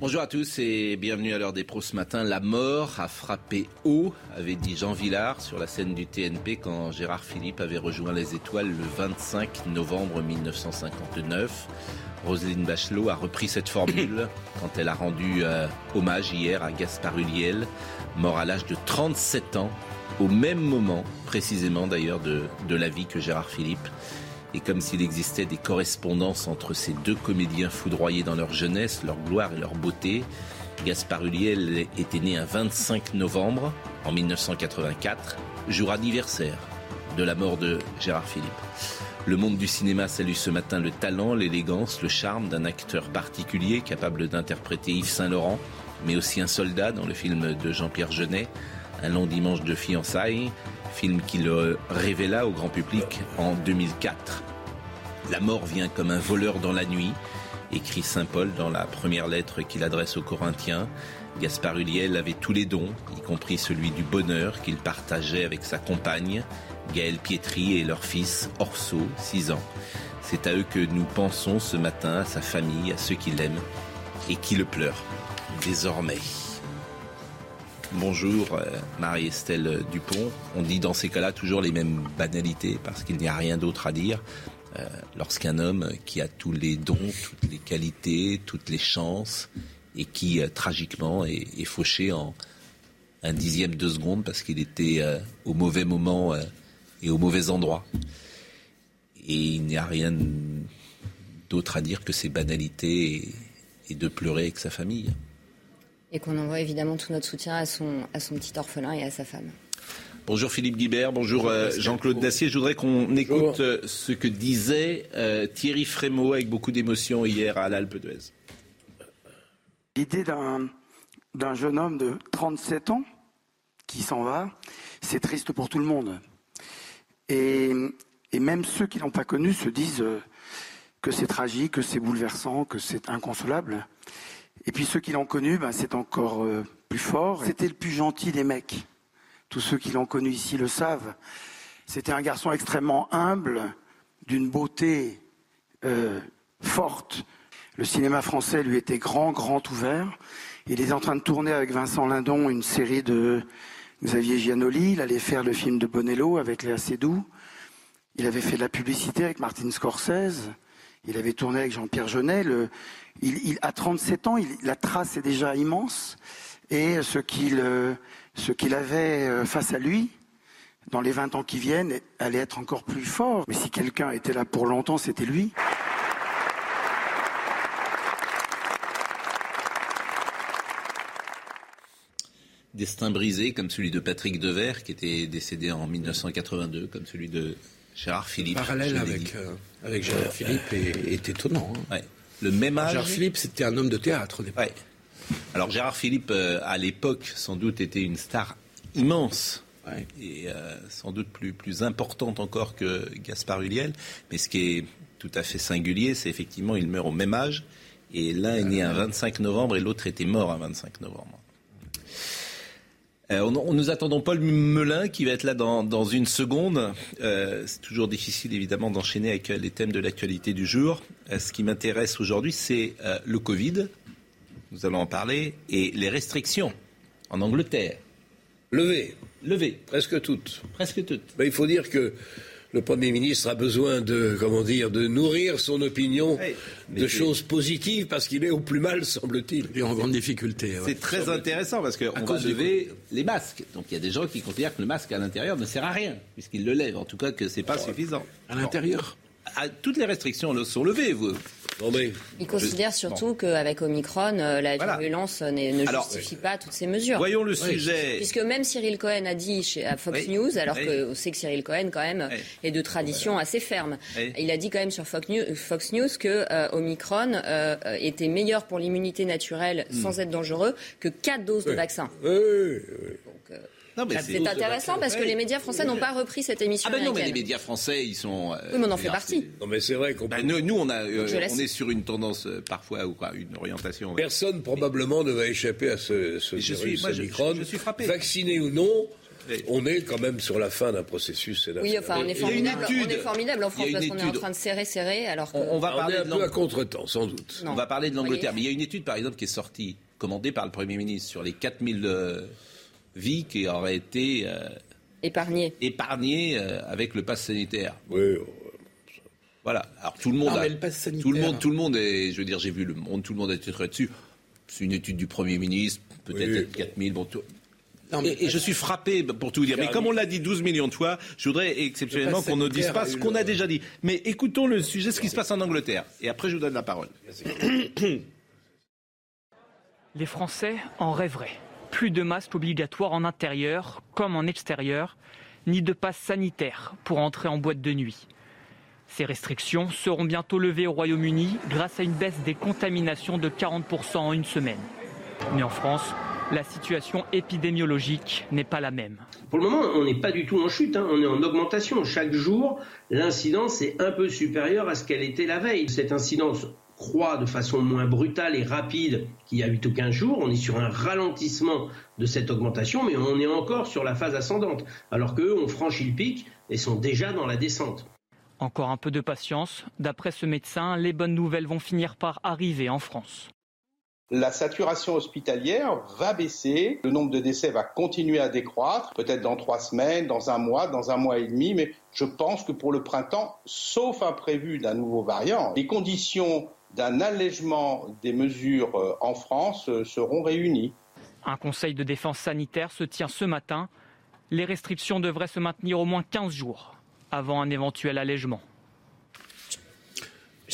Bonjour à tous et bienvenue à l'heure des pros ce matin. La mort a frappé haut, avait dit Jean Villard sur la scène du TNP quand Gérard Philippe avait rejoint les étoiles le 25 novembre 1959. Roselyne Bachelot a repris cette formule quand elle a rendu euh, hommage hier à Gaspard Ulliel, mort à l'âge de 37 ans, au même moment précisément d'ailleurs de, de la vie que Gérard Philippe. Et comme s'il existait des correspondances entre ces deux comédiens foudroyés dans leur jeunesse, leur gloire et leur beauté, Gaspard Ulliel était né un 25 novembre en 1984, jour anniversaire de la mort de Gérard Philippe. Le monde du cinéma salue ce matin le talent, l'élégance, le charme d'un acteur particulier capable d'interpréter Yves Saint-Laurent, mais aussi un soldat dans le film de Jean-Pierre Jeunet, Un long dimanche de fiançailles, film qui le révéla au grand public en 2004. La mort vient comme un voleur dans la nuit, écrit Saint Paul dans la première lettre qu'il adresse aux Corinthiens. Gaspard Ulliel avait tous les dons, y compris celui du bonheur qu'il partageait avec sa compagne, Gaël Pietri et leur fils Orso, 6 ans. C'est à eux que nous pensons ce matin, à sa famille, à ceux qui l'aiment et qui le pleurent désormais. Bonjour euh, Marie-Estelle Dupont. On dit dans ces cas-là toujours les mêmes banalités parce qu'il n'y a rien d'autre à dire. Euh, Lorsqu'un homme qui a tous les dons, toutes les qualités, toutes les chances et qui euh, tragiquement est, fauché en un dixième de seconde parce qu'il était au mauvais moment et au mauvais endroit. Et il n'y a rien d'autre à dire que ces banalités et de pleurer avec sa famille. Et qu'on envoie évidemment tout notre soutien à son, à son petit orphelin et à sa femme. Bonjour Philippe Guibert, bonjour, bonjour Jean-Claude Dacier. Je voudrais qu'on écoute euh, ce que disait euh, Thierry Frémaux avec beaucoup d'émotion hier à l'Alpe d'Huez. L'idée d'un jeune homme de 37 ans qui s'en va, c'est triste pour tout le monde. Et, et même ceux qui l'ont pas connu se disent euh, que c'est tragique, que c'est bouleversant, que c'est inconsolable. Et puis ceux qui l'ont connu, ben, c'est encore euh, plus fort. C'était le plus gentil des mecs. Tous ceux qui l'ont connu ici le savent. C'était un garçon extrêmement humble, d'une beauté euh, forte. Le cinéma français lui était grand, grand ouvert. Il est en train de tourner avec Vincent Lindon une série de Xavier Giannoli. Il allait faire le film de Bonello avec Léa Seydoux. Il avait fait de la publicité avec Martin Scorsese. Il avait tourné avec Jean-Pierre Jeunet. Il, à 37 ans, la trace est déjà immense. Et ce qu'il euh, qu avait face à lui, dans les 20 ans qui viennent, allait être encore plus fort. Mais si quelqu'un était là pour longtemps, c'était lui. Destin brisé, comme celui de Patrick Devers, qui était décédé en 1982, comme celui de Gérard Philippe. Le parallèle avec, euh, avec Gérard Philippe est, est étonnant. Hein. Ouais. Le même âge. Gérard Philippe, c'était un homme de théâtre au départ. Ouais. Alors Gérard Philippe, euh, à l'époque, sans doute était une star immense. Ouais. Et euh, sans doute plus, plus importante encore que Gaspard Ulliel. Mais ce qui est tout à fait singulier, c'est effectivement, il meurt au même âge. Et l'un est né un 25 novembre et l'autre était mort un 25 novembre. Euh, on, on, nous attendons Paul Melun qui va être là dans, dans une seconde. Euh, c'est toujours difficile évidemment d'enchaîner avec les thèmes de l'actualité du jour. Euh, ce qui m'intéresse aujourd'hui, c'est euh, le Covid. Nous allons en parler et les restrictions en Angleterre. Levées. Levées. Presque toutes. Presque toutes. Mais il faut dire que le Premier ministre a besoin de, comment dire, de nourrir son opinion hey, de choses positives parce qu'il est au plus mal, semble-t-il. Il est en grande difficulté. Ouais. C'est très intéressant parce qu'on va lever les masques. Donc il y a des gens qui considèrent que le masque à l'intérieur ne sert à rien puisqu'ils le lèvent. En tout cas que c'est pas oh, suffisant. À l'intérieur Toutes les restrictions sont levées. Vous, Il considère surtout qu'avec Omicron, euh, la virulence ne justifie pas toutes ces mesures. Voyons le sujet. Puisque même Cyril Cohen a dit chez, à Fox News, alors qu'on sait que Cyril Cohen, quand même, est de tradition assez ferme. Il a dit quand même sur Fox News, que euh, Omicron euh, était meilleur pour l'immunité naturelle hmm. sans être dangereux que 4 doses de vaccin. Oui, oui, c'est intéressant parce que les médias français n'ont pas repris cette émission. Ah ben non, mais les médias français, ils sont. Euh, oui, mais on en fait partie. Non, mais c'est vrai qu'on. Ben, nous, on a, euh, on est sur une tendance euh, parfois ou quoi, une orientation. Personne probablement ne va échapper à ce, ce je suis, moi, je, je, suis frappé. Vacciné ou non. On est quand même sur la fin d'un processus. Oui, enfin, on est formidable, on est formidable en France parce qu'on est en train de serrer, serrer. Alors on, va parler un peu à contre-temps, sans doute. On va parler de l'Angleterre. Mais il y a une étude, par exemple, qui est sortie, commandée par le Premier ministre, sur les 4000 vie qui aurait été euh, euh, avec le pass sanitaire. Oui. Voilà. Alors tout le monde, a, tout le monde, tout le monde est, je veux dire, j'ai vu le monde, tout le monde a été très dessus. C'est une étude du Premier ministre, peut-être 4000. Bon, et, je suis frappé pour tout dire. Mais comme on l'a dit 12 millions de fois, je voudrais exceptionnellement qu'on ne dise pas ce qu'on a déjà dit. Mais écoutons le sujet, ce qui se passe en Angleterre. Et après, je vous donne la parole. Les Français en rêveraient plus de masques obligatoires en intérieur comme en extérieur, ni de passe sanitaire pour entrer en boîte de nuit. Ces restrictions seront bientôt levées au Royaume-Uni grâce à une baisse des contaminations de 40% en une semaine. Mais en France, la situation épidémiologique n'est pas la même. Pour le moment, on n'est pas du tout en chute, hein. on est en augmentation. Chaque jour, l'incidence est un peu supérieure à ce qu'elle était la veille. Cette incidence croît de façon moins brutale et rapide qu'il y a 8 ou 15 jours. On est sur un ralentissement de cette augmentation, mais on est encore sur la phase ascendante, alors qu'eux ont franchi le pic et sont déjà dans la descente. Encore un peu de patience. D'après ce médecin, les bonnes nouvelles vont finir par arriver en France. La saturation hospitalière va baisser, le nombre de décès va continuer à décroître, peut-être dans trois semaines, dans un mois, dans un mois et demi, mais je pense que pour le printemps, sauf imprévu d'un nouveau variant, les conditions d'un allègement des mesures euh, en France euh, seront réunies. Un conseil de défense sanitaire se tient ce matin. Les restrictions devraient se maintenir au moins 15 jours avant un éventuel allègement.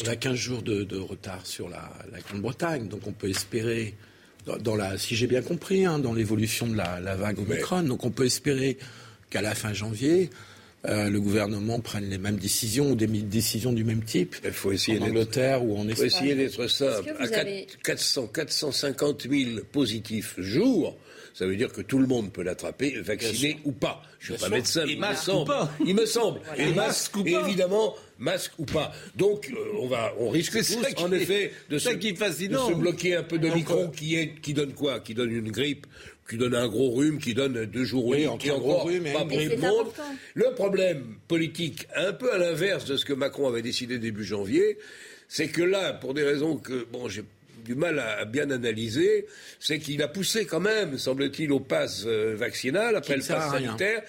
On a 15 jours de, retard sur la, Grande-Bretagne, donc on peut espérer, dans, la, si j'ai bien compris, hein, dans l'évolution de la, la vague Omicron, donc on peut espérer qu'à la fin janvier, euh, le gouvernement prenne les mêmes décisions ou des décisions du même type il faut essayer en Angleterre ou en Espagne. Il faut essayer d'être simple. À 400, 450 000 positifs jour, ça veut dire que tout le monde peut l'attraper, vacciné ou pas. Je ne suis pas médecin, mais il me semble. Il me semble. Et masque ou pas. évidemment, masque ou pas. Donc, euh, on, va, on risque tous, en effet, de se, de se, bloquer un peu de micro qui, est, qui donne quoi? Qui donne une grippe qui donne un gros rhume, qui donne deux jours oui, qui un gros rhume pas pour le monde. Le problème politique, un peu à l'inverse de ce que Macron avait décidé début janvier, c'est que là, pour des raisons que bon, j'ai du mal à, bien analyser, c'est qu'il a poussé quand même, semble-t-il, au pass euh, vaccinal, après le pass sanitaire,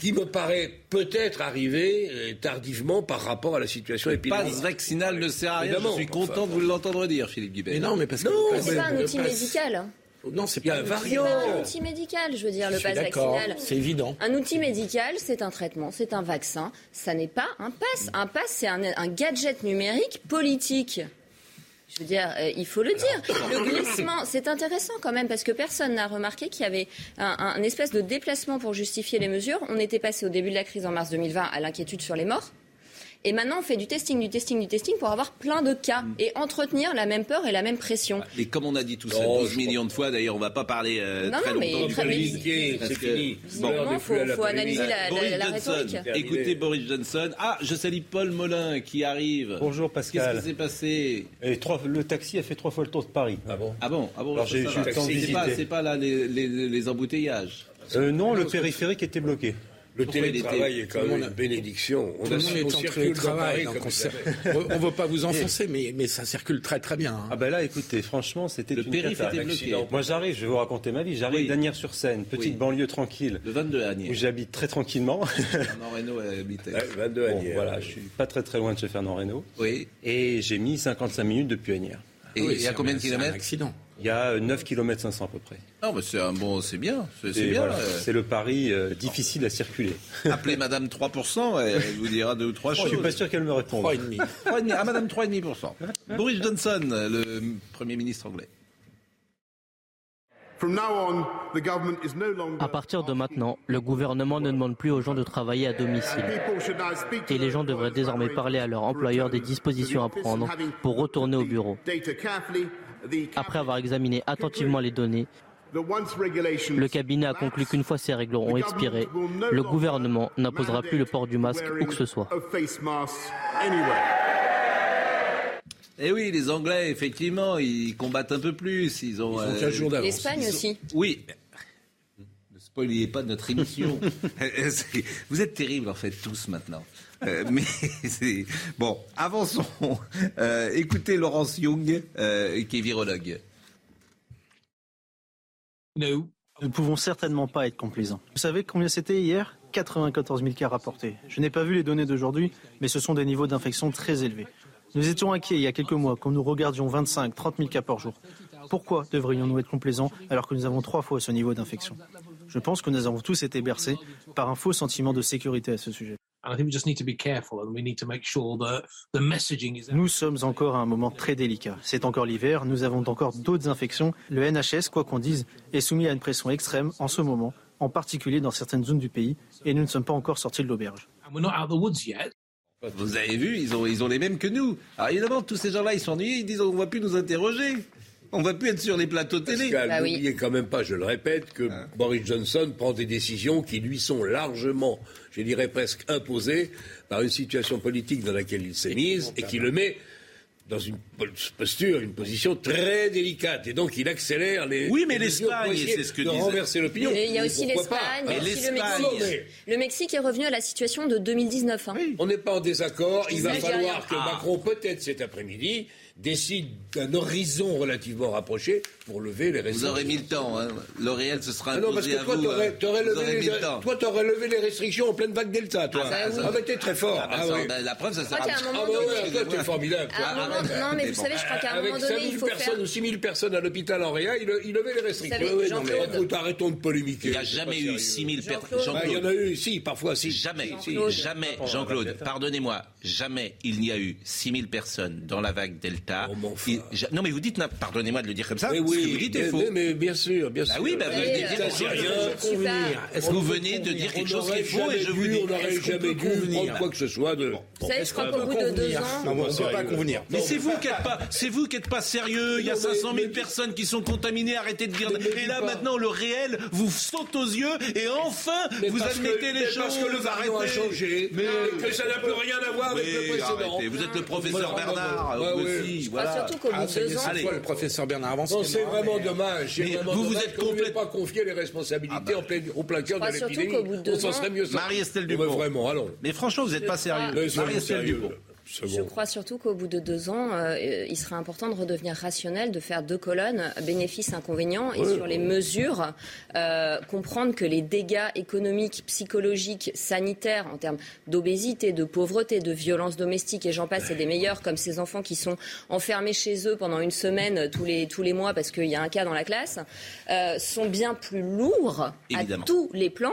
qui, me paraît peut-être arriver euh, tardivement par rapport à la situation épidémique. Le pass vaccinal ne sert à rien, je suis content de vous l'entendre dire, Philippe Guibert. Mais non, mais parce que... c'est pas un outil médical. Non, c'est pas un variant. un outil médical, je veux dire, le pass vaccinal. C'est évident. Un outil médical, c'est un traitement, c'est un vaccin. Ça n'est pas un pass. Un pass, c'est un, gadget numérique politique. Je veux dire, euh, il faut le dire. Le glissement, c'est intéressant quand même parce que personne n'a remarqué qu'il y avait un, un, espèce de déplacement pour justifier les mesures. On était passé au début de la crise en mars 2020 à l'inquiétude sur les morts. Et maintenant, on fait du testing, du testing, du testing pour avoir plein de cas mm. et entretenir la même peur et la même pression. Et comme on a dit tout ça 12 millions de fois, d'ailleurs, on ne va pas parler euh, non, très non, mais longtemps très C'est fini. Bon, il faut, analyser la, la, rhétorique. Écoutez Boris Johnson. Ah, je salue Paul Molin qui arrive. Bonjour Pascal. Qu'est-ce qui s'est passé? Et trois, Le taxi a fait trois fois le tour de Paris. Ah bon? Ah bon, ah bon Alors j'ai eu le temps de visiter. C'est pas, là les, les, les embouteillages euh, Non, le périphérique était bloqué. Le télétravail est quand même une bénédiction. On, a, est en télétravail, on ne veut pas vous enfoncer, mais, mais ça circule très très bien. Hein. Ah ben là, écoutez, franchement, c'était une catastrophe. Moi j'arrive, je vais vous raconter ma vie, j'arrive d'Anières-sur-Seine, petite banlieue tranquille. Le 22 Agnières. Où j'habite très tranquillement. Fernand Reynaud habitait. 22 Agnières. voilà, je suis pas très très loin de chez Fernand Reynaud. Oui. Et j'ai mis 55 minutes depuis Agnières. Et il y a combien de kilomètres accident. Il y a 9 km 500 à peu près. Non, mais c'est un bon, c'est bien, c'est bien. Euh. C'est le pari euh, difficile à circuler. Appelez Madame 3%, elle vous dira deux ou trois choses. Je suis pas sûr qu'elle me réponde. 3,5. Ah, Madame 3,5%. Boris Johnson, le Premier ministre anglais. À partir de maintenant, le gouvernement ne demande plus aux gens de travailler à domicile. Et les gens devraient désormais parler à leur employeur des dispositions à prendre pour retourner au bureau. Après avoir examiné attentivement les données, le cabinet a conclu qu'une fois ces règles ont expiré, le gouvernement n'imposera plus le port du masque où que ce soit. Eh oui, les Anglais, effectivement, ils combattent un peu plus. Ils ont, euh, L'Espagne aussi. Oui. Ne spoiliez pas notre émission. Vous êtes terribles, en fait, tous maintenant. Euh, mais c'est bon. Avançons. Euh, écoutez Laurence Young, qui est virologue. Nous ne pouvons certainement pas être complaisants. Vous savez combien c'était hier? 94 000 cas rapportés. Je n'ai pas vu les données d'aujourd'hui, mais ce sont des niveaux d'infection très élevés. Nous étions inquiets il y a quelques mois quand nous regardions 25, 30 000 cas par jour. Pourquoi devrions-nous être complaisants alors que nous avons trois fois ce niveau d'infection? Je pense que nous avons tous été bercés par un faux sentiment de sécurité à ce sujet. Nous sommes encore à un moment très délicat. C'est encore l'hiver, nous avons encore d'autres infections. Le NHS, quoi qu'on dise, est soumis à une pression extrême en ce moment, en particulier dans certaines zones du pays, et nous ne sommes pas encore sortis de l'auberge. Vous avez vu, ils ont, ils ont les mêmes que nous. Alors évidemment, tous ces gens-là, ils sont ennuyés, ils disent on ne va plus nous interroger. On ne va plus être sur les plateaux télé. Bah n'oubliez quand même pas, je le répète, que hein. Boris Johnson prend des décisions qui lui sont largement, je dirais presque imposées par une situation politique dans laquelle il s'est mis et qui le met dans une posture, une position très délicate. Et donc, il accélère les. Oui, mais l'Espagne, c'est ce que de renverser l'opinion. il y a aussi l'Espagne, il y a aussi le Mexique. Le Mexique est revenu à la situation de 2019. Hein. On n'est pas en désaccord. Il va falloir que Macron, peut-être cet après-midi, décide d'un horizon relativement rapproché pour lever les restrictions. Vous aurez mis le temps, hein. L'Oréal, ce sera imposé ah non, parce que toi, tu aurais, levé, les, toi, t'aurais levé les restrictions en pleine vague Delta, toi. Ah, ça, ah t'es très fort. Ah, bah, ah oui. la preuve, ça sert à Ah, bah ouais, toi, t'es formidable. non, mais vous savez, je crois qu'à un moment donné, il faut personnes ou 6 000 personnes à l'hôpital en réa, il, il levait les restrictions. Oui, non, mais arrêtons de polémiquer. Il n'y a jamais eu 6 000 personnes. Il y en a eu, si, parfois, si. Jamais, jamais, Jean-Claude, pardonnez-moi, jamais il n'y a eu 6 000 personnes dans la vague Delta. Non, mais vous dites, pardonnez-moi de le dire comme ça, mais oui, vous dites est faux. Mais, bien sûr, bien bah sûr. oui, bah, vous venez de dire rien Est-ce que vous venez de dire quelque chose qui est faux et je vous dis, on n'aurait jamais dû prendre quoi que ce soit de. Vous savez, je crois qu'au bout de deux ans. on ne peut pas convenir. Mais c'est vous qui n'êtes pas, c'est vous qui n'êtes pas sérieux. Il y a 500 000 personnes qui sont contaminées. Arrêtez de dire. Et là, maintenant, le réel vous saute aux yeux et enfin, vous admettez les choses. Parce que le variant a changé. Mais que ça n'a plus rien à voir avec le précédent. Vous êtes le professeur Bernard aussi. Surtout qu'au bout de deux ans. le professeur Bernard avance. Non, c'est vraiment dommage. Vous vous êtes complètement pas confié les responsabilités ah bah. au plein cœur de l'épidémie. On s'en serait mieux Marie-Estelle Dupont. Vraiment, allons. Mais franchement, vous n'êtes pas sérieux. Marie-Estelle Dupont. Je crois surtout qu'au bout de deux ans, euh, il serait important de redevenir rationnel, de faire deux colonnes, bénéfices, inconvénients, et sur les mesures, euh, comprendre que les dégâts économiques, psychologiques, sanitaires, en termes d'obésité, de pauvreté, de violence domestique, et j'en passe, c'est des meilleurs, comme ces enfants qui sont enfermés chez eux pendant une semaine tous les, tous les mois parce qu'il y a un cas dans la classe, euh, sont bien plus lourds à tous les plans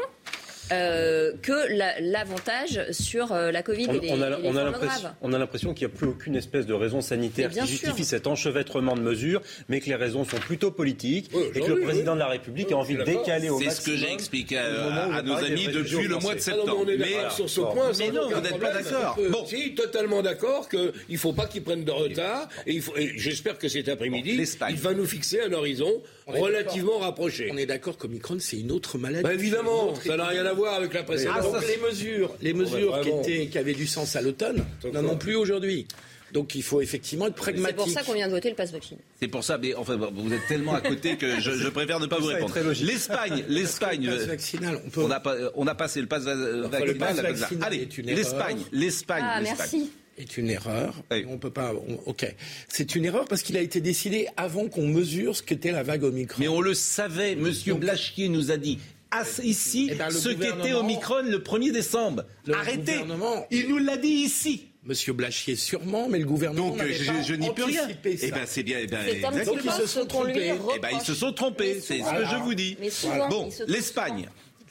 euh, que l'avantage sur euh, la Covid on, et les, on a, on a l'impression qu'il n'y a plus aucune espèce de raison sanitaire qui justifie cet enchevêtrement de mesures, mais que les raisons sont plutôt politiques et que le président de la République a envie de décaler au maximum. C'est ce que j'ai expliqué à, nos amis depuis le mois de septembre. mais, sur ce point, mais non, vous n'êtes pas d'accord. Bon, si, totalement d'accord qu'il ne faut pas qu'ils prennent de retard et, j'espère que cet après-midi, il va nous fixer un horizon relativement rapproché. On est d'accord qu'Omicron, c'est une autre maladie. Bah, évidemment, ça n'a rien à voir avec la précédente. Ah, les mesures, les mesures qui, étaient, qui avaient du sens à l'automne n'en ont plus aujourd'hui. Donc il faut effectivement être pragmatique. C'est pour ça qu'on vient de voter le pass vaccin. C'est pour ça, mais enfin, vous êtes tellement à côté que je, préfère ne pas vous répondre. L'Espagne, l'Espagne. on, peut... on, a, on a passé le pass vaccinal. Allez, l'Espagne, l'Espagne. Ah, merci est une erreur. On peut pas. ok, c'est une erreur parce qu'il a été décidé avant qu'on mesure ce qu'était la vague Omicron. Mais on le savait. Monsieur Blachier nous a dit ici eh ben, ce qu'était Omicron le 1er décembre. Arrêtez Il nous l'a dit ici Monsieur Blachier sûrement, mais le gouvernement. Donc je, n'y peux rien. Eh ben c'est bien. Eh ben, Donc ils se sont trompés. Eh ben, ils se sont trompés. C'est ce que je vous dis. bon, l'Espagne.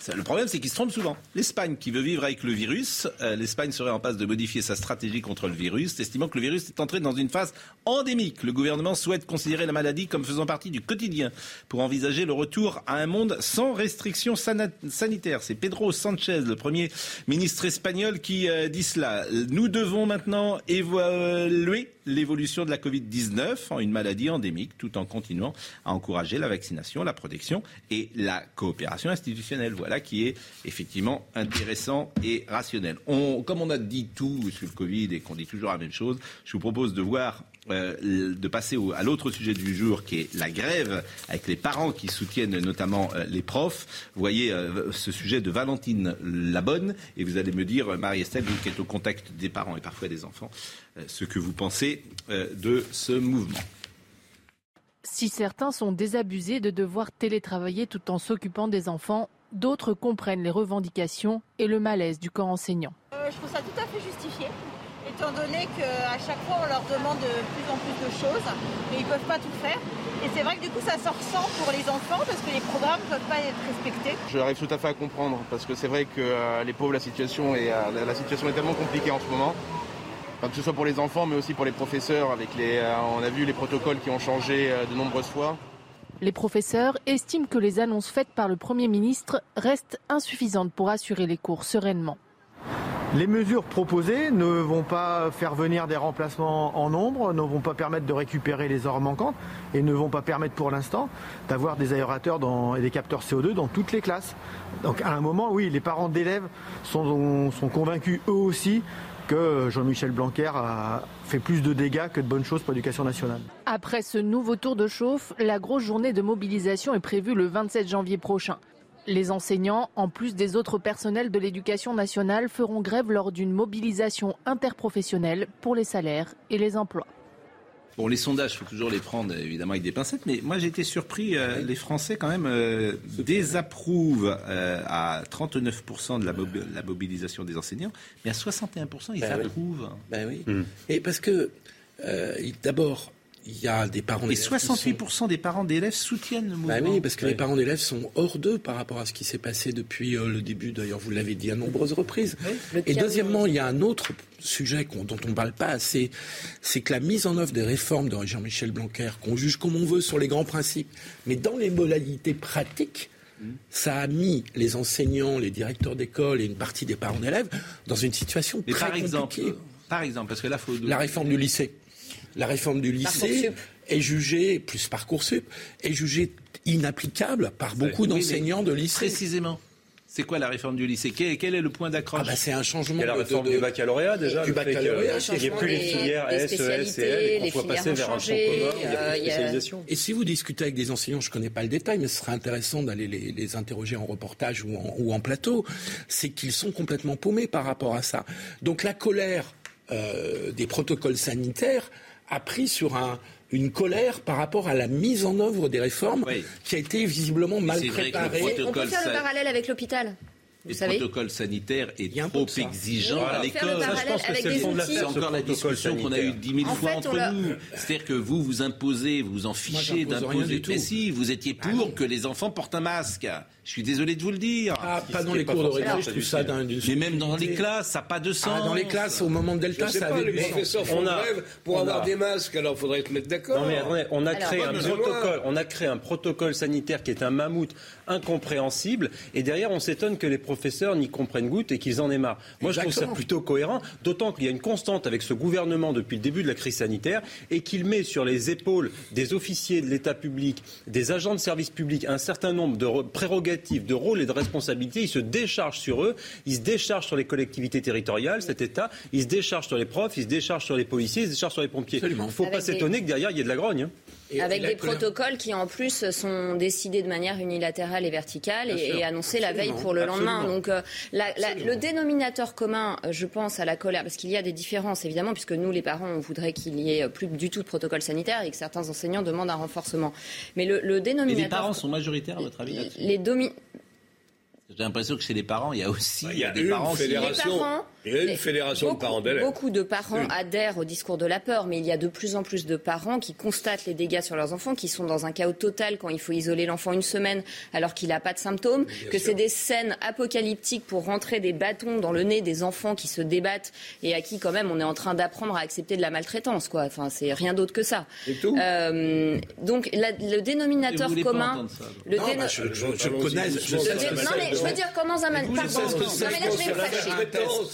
Le problème, c'est qu'ils se trompent souvent. L'Espagne, qui veut vivre avec le virus, euh, l'Espagne serait en passe de modifier sa stratégie contre le virus, estimant que le virus est entré dans une phase endémique. Le gouvernement souhaite considérer la maladie comme faisant partie du quotidien pour envisager le retour à un monde sans restrictions sanitaires. C'est Pedro Sanchez, le premier ministre espagnol, qui euh, dit cela. Nous devons maintenant évaluer l'évolution de la Covid-19 en une maladie endémique, tout en continuant à encourager la vaccination, la protection et la coopération institutionnelle. Voilà qui est effectivement intéressant et rationnel. On, comme on a dit tout sur le Covid et qu'on dit toujours la même chose, je vous propose de voir euh, de passer à l'autre sujet du jour qui est la grève avec les parents qui soutiennent notamment euh, les profs. Vous voyez euh, ce sujet de Valentine Labonne et vous allez me dire, Marie-Estelle, qui est au contact des parents et parfois des enfants, ce que vous pensez de ce mouvement. Si certains sont désabusés de devoir télétravailler tout en s'occupant des enfants, d'autres comprennent les revendications et le malaise du corps enseignant. je trouve ça tout à fait justifié étant donné qu'à chaque fois on leur demande de plus en plus de choses, mais ils ne peuvent pas tout faire. Et c'est vrai que du coup ça se ressent pour les enfants parce que les programmes ne peuvent pas être respectés. Je arrive tout à fait à comprendre parce que c'est vrai que euh, les pauvres, la situation, est, euh, la situation est tellement compliquée en ce moment. que ce soit pour les enfants mais aussi pour les professeurs. Avec les, euh, on a vu les protocoles qui ont changé de nombreuses fois. Les professeurs estiment que les annonces faites par le Premier ministre restent insuffisantes pour assurer les cours sereinement. Les mesures proposées ne vont pas faire venir des remplacements en nombre, ne vont pas permettre de récupérer les heures manquantes et ne vont pas permettre pour l'instant d'avoir des aérateurs et des capteurs CO2 dans toutes les classes. Donc à un moment, oui, les parents d'élèves sont, sont convaincus eux aussi que Jean-Michel Blanquer a fait plus de dégâts que de bonnes choses pour l'éducation nationale. Après ce nouveau tour de chauffe, la grosse journée de mobilisation est prévue le 27 janvier prochain. Les enseignants, en plus des autres personnels de l'éducation nationale, feront grève lors d'une mobilisation interprofessionnelle pour les salaires et les emplois. Bon, les sondages, il faut toujours les prendre évidemment avec des pincettes, mais moi j'ai été surpris, euh, les Français quand même euh, désapprouvent euh, à 39% de la, mobilisation des enseignants, mais à 61% ils ben approuvent. Ben oui. Hmm. Et parce que d'abord, il y a des parents Et 68% des parents d'élèves soutiennent le mouvement. Bah oui, parce que les parents d'élèves sont hors d'eux par rapport à ce qui s'est passé depuis euh, le début, d'ailleurs vous l'avez dit à nombreuses reprises. Et deuxièmement, il y a un autre sujet dont on ne parle pas assez, c'est que la mise en œuvre des réformes de Jean-Michel Blanquer, qu'on juge comme on veut sur les grands principes, mais dans les modalités pratiques, ça a mis les enseignants, les directeurs d'école et une partie des parents d'élèves dans une situation très par exemple, Par exemple, parce que là, faut... La réforme du lycée la réforme du lycée est jugée, plus Parcoursup, est jugée inapplicable par beaucoup d'enseignants de lycée. Précisément. C'est quoi la réforme du lycée quel, est le point d'accroche ah bah C'est un changement. Il y a la réforme du baccalauréat déjà. Du baccalauréat. Il n'y a plus les filières S, ES, CL, et qu'on soit passer vers un champ commun, il y a plus de spécialisation. Et si vous discutez avec des enseignants, je ne connais pas le détail, mais ce serait intéressant d'aller les, interroger en reportage ou en, ou en plateau, c'est qu'ils sont complètement paumés par rapport à ça. Donc la colère euh, des protocoles sanitaires a pris sur un, une colère par rapport à la mise en œuvre des réformes qui a été visiblement mal préparée. On peut faire le parallèle avec l'hôpital. Le protocole sanitaire est trop exigeant à l'école. je pense que c'est encore la discussion qu'on a eue dix mille fois entre nous. C'est-à-dire que vous vous imposez, vous vous en fichez d'imposer. Mais si, vous étiez ah pour que les enfants portent un masque. Je suis désolé de vous le dire. Ah, pas dans les cours de récré, tout ça Mais même dans les classes, ça n'a pas de sens. Ah, dans les classes, au moment de Delta, ça avait du sens. Les professeurs font grève pour avoir des masques, alors il faudrait se mettre d'accord. Non, mais on a créé un protocole, on a créé un protocole sanitaire qui est un mammouth incompréhensible, et derrière, on s'étonne que les professeurs n'y comprennent goutte et qu'ils en aient marre. Moi, je trouve ça plutôt cohérent, d'autant qu'il y a une constante avec ce gouvernement depuis le début de la crise sanitaire, et qu'il met sur les épaules des officiers de l'État public, des agents de service public, un certain nombre de prérogatives de rôle et de responsabilité. Il se décharge sur eux, il se décharge sur les collectivités territoriales, cet État, il se décharge sur les profs, il se décharge sur les policiers, il se décharge sur les pompiers. Il ne faut pas s'étonner que derrière, il y ait de la grogne. Hein. Avec des protocoles qui en plus sont décidés de manière unilatérale et verticale et, annoncés la veille pour le lendemain. Donc euh, le dénominateur commun, euh, je pense, à la colère, parce qu'il y a des différences évidemment, puisque nous les parents, on voudrait qu'il y ait plus du tout de protocole sanitaire et que certains enseignants demandent un renforcement. Mais le, dénominateur. Et les parents sont majoritaires à votre avis Les domi... J'ai l'impression que chez les parents, il y a aussi bah, il y a des parents Les parents Il y a une fédération beaucoup, de parents d'élèves. Beaucoup de parents adhèrent au discours de la peur, mais il y a de plus en plus de parents qui constatent les dégâts sur leurs enfants, qui sont dans un chaos total quand il faut isoler l'enfant une semaine alors qu'il n'a pas de symptômes, que c'est des scènes apocalyptiques pour rentrer des bâtons dans le nez des enfants qui se débattent et à qui quand même on est en train d'apprendre à accepter de la maltraitance, quoi. Enfin, c'est rien d'autre que ça. Et tout euh, donc la, le dénominateur commun, le non, bah, je, je, je connais. Je. Non mais je veux dire quand dans un pardon, non mais là je vais me fâcher.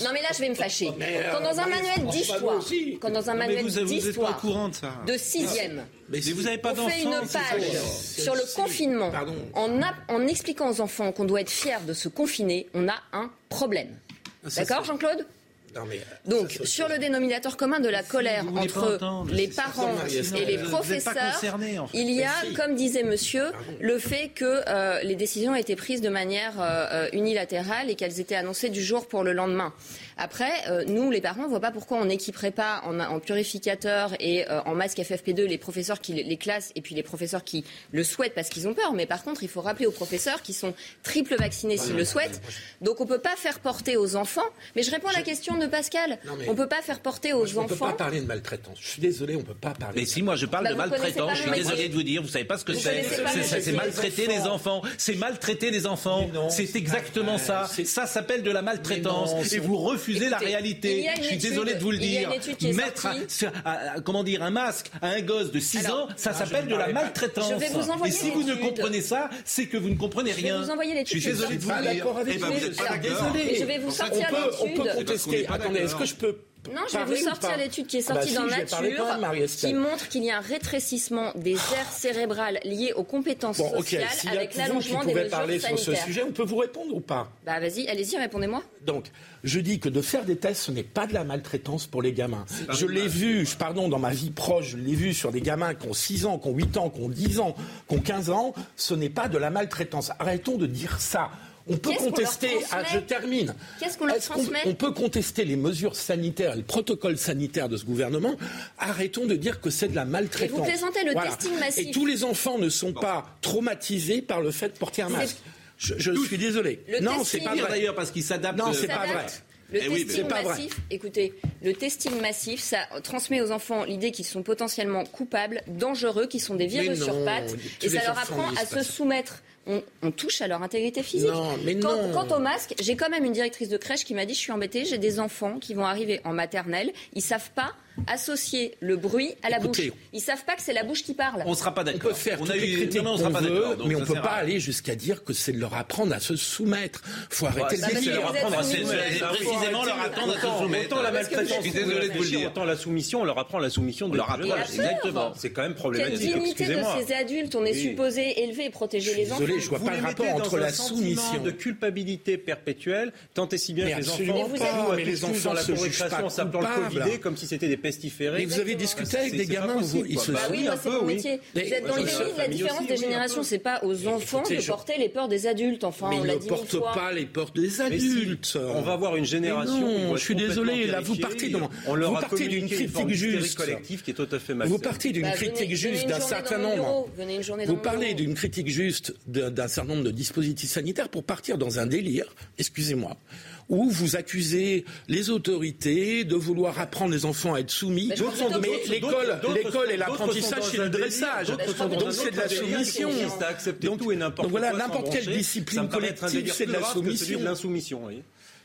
Non mais là je vais me fâcher. Quand dans un manuel d'histoire, quand dans un manuel d'histoire de sixième, mais vous n'avez pas on fait une page sur le confinement. En, en expliquant aux enfants qu'on doit être fier de se confiner, on a un problème. D'accord Jean-Claude? Non, mais, Donc, ça, ça, sur le dénominateur commun de la colère entre les parents et les professeurs, en fait. il y a, comme disait monsieur, le fait que euh, les décisions aient été prises de manière euh, unilatérale et qu'elles étaient annoncées du jour pour le lendemain. Après, euh, nous, les parents, on ne voit pas pourquoi on n'équiperait pas en, en, purificateur et euh, en masque FFP2 les professeurs qui les classent et puis les professeurs qui le souhaitent parce qu'ils ont peur. Mais par contre, il faut rappeler aux professeurs qui sont triple vaccinés s'ils le souhaitent. Donc on ne peut pas faire porter aux enfants. Mais je réponds à la question de Pascal. Non, on ne peut pas faire porter aux enfants. On ne peut pas parler de maltraitance. Je suis désolé, on ne peut pas parler. Mais si moi je parle bah, de maltraitance, je suis désolé de vous dire, vous savez pas ce que c'est. C'est maltraiter les enfants. C'est maltraiter les enfants. C'est exactement ça. Ça s'appelle de la maltraitance. Et vous refusez la réalité. Je suis désolé de vous le dire. Mettre un, comment dire un masque à un gosse de 6 ans, ça s'appelle de la maltraitance. Et si vous ne comprenez ça, c'est que vous ne comprenez rien. Je suis désolé de vous le dire. Eh ben, vous êtes pas désolé. Je vais vous sortir l'étude. On peut contester. Attendez, est-ce que je peux non, je vais vous sortir l'étude qui est sortie bah, dans si, Nature, même, qui montre qu'il y a un rétrécissement des aires cérébrales liées aux compétences bon, sociales si avec l'allongement des mesures parler sanitaires. sur ce sujet, on peut vous répondre ou pas? Bah vas-y, allez-y, répondez-moi. Donc, je dis que de faire des tests, ce n'est pas de la maltraitance pour les gamins. Je l'ai vu, pardon, dans ma vie proche, je l'ai vu sur des gamins qui ont 6 ans, qui ont 8 ans, qui ont 10 ans, qui ont 15 ans, ce n'est pas de la maltraitance. Arrêtons de dire ça. On peut contester, ah, je termine. Qu'est-ce qu'on leur transmet on, on, peut contester les mesures sanitaires, le protocole sanitaire de ce gouvernement? Arrêtons de dire que c'est de la maltraitance. Et vous plaisantez le voilà. testing massif. Et tous les enfants ne sont pas traumatisés par le fait de porter un masque. Je, je suis désolé. Le non, c'est pas vrai. d'ailleurs parce qu'ils s'adaptent. Non, c'est pas vrai. Le Eh oui, testing vrai. massif, écoutez, le testing massif, ça transmet aux enfants l'idée qu'ils sont potentiellement coupables, dangereux, qu'ils sont des virus sur pattes, et ça leur apprend à se soumettre. On, on touche à leur intégrité physique. Non, mais quant au masque, j'ai quand même une directrice de crèche qui m'a dit je suis embêtée, j'ai des enfants qui vont arriver en maternelle, ils savent pas associer le bruit à la Écoutez, bouche. Ils savent pas que c'est la bouche qui parle. On sera pas On d'accord. peut faire On toutes a les critiques on qu'on sera pas veut, mais on ça peut pas à aller jusqu'à dire que c'est de leur apprendre à se soumettre. faut arrêter ça, le c'est délire. leur apprendre à se soumettre. C'est précisément leur apprendre à se soumettre. Autant la maltraitance, Je suis désolé de vous le dire. autant la soumission, on leur apprend la soumission On leur apprend, exactement. C'est quand même Quelle problématique. dignité de Excusez-moi. ces adultes on est supposé élever et protéger les enfants. Désolé, je vois pas le rapport entre la soumission. de culpabilité perpétuelle, tant et si bien que les enfants, mais les enfants se jugent pas le. Covidé comme si c'était des pestiférés. Mais vous avez discuté avec des gamins, vous, ils se Bah Ah oui, moi, un c'est peu, mon oui. métier. Vous êtes dans le déni de la différence aussi, des oui, générations. C'est pas aux enfants Écoutez, de je- porter les peurs des adultes. Enfin, Mais on l'a ne portent pas les portes des si, adultes. on va avoir une génération. Non, je suis désolé, là, vous partez dans- On leur vous a partez d'une critique juste. collective qui est tout à fait Vous partez d'une Bah, critique juste d'un certain nombre. Vous parlez d'une critique juste d'un certain nombre de dispositifs sanitaires pour partir dans un délire, excusez-moi, où vous accusez les autorités de vouloir apprendre les enfants à être soumis. Mais l'école, l'école et l'apprentissage, c'est le dressage. Donc c'est de la soumission. Donc- tout et n'importe donc voilà, n'importe quelle discipline collective, c'est de la soumission.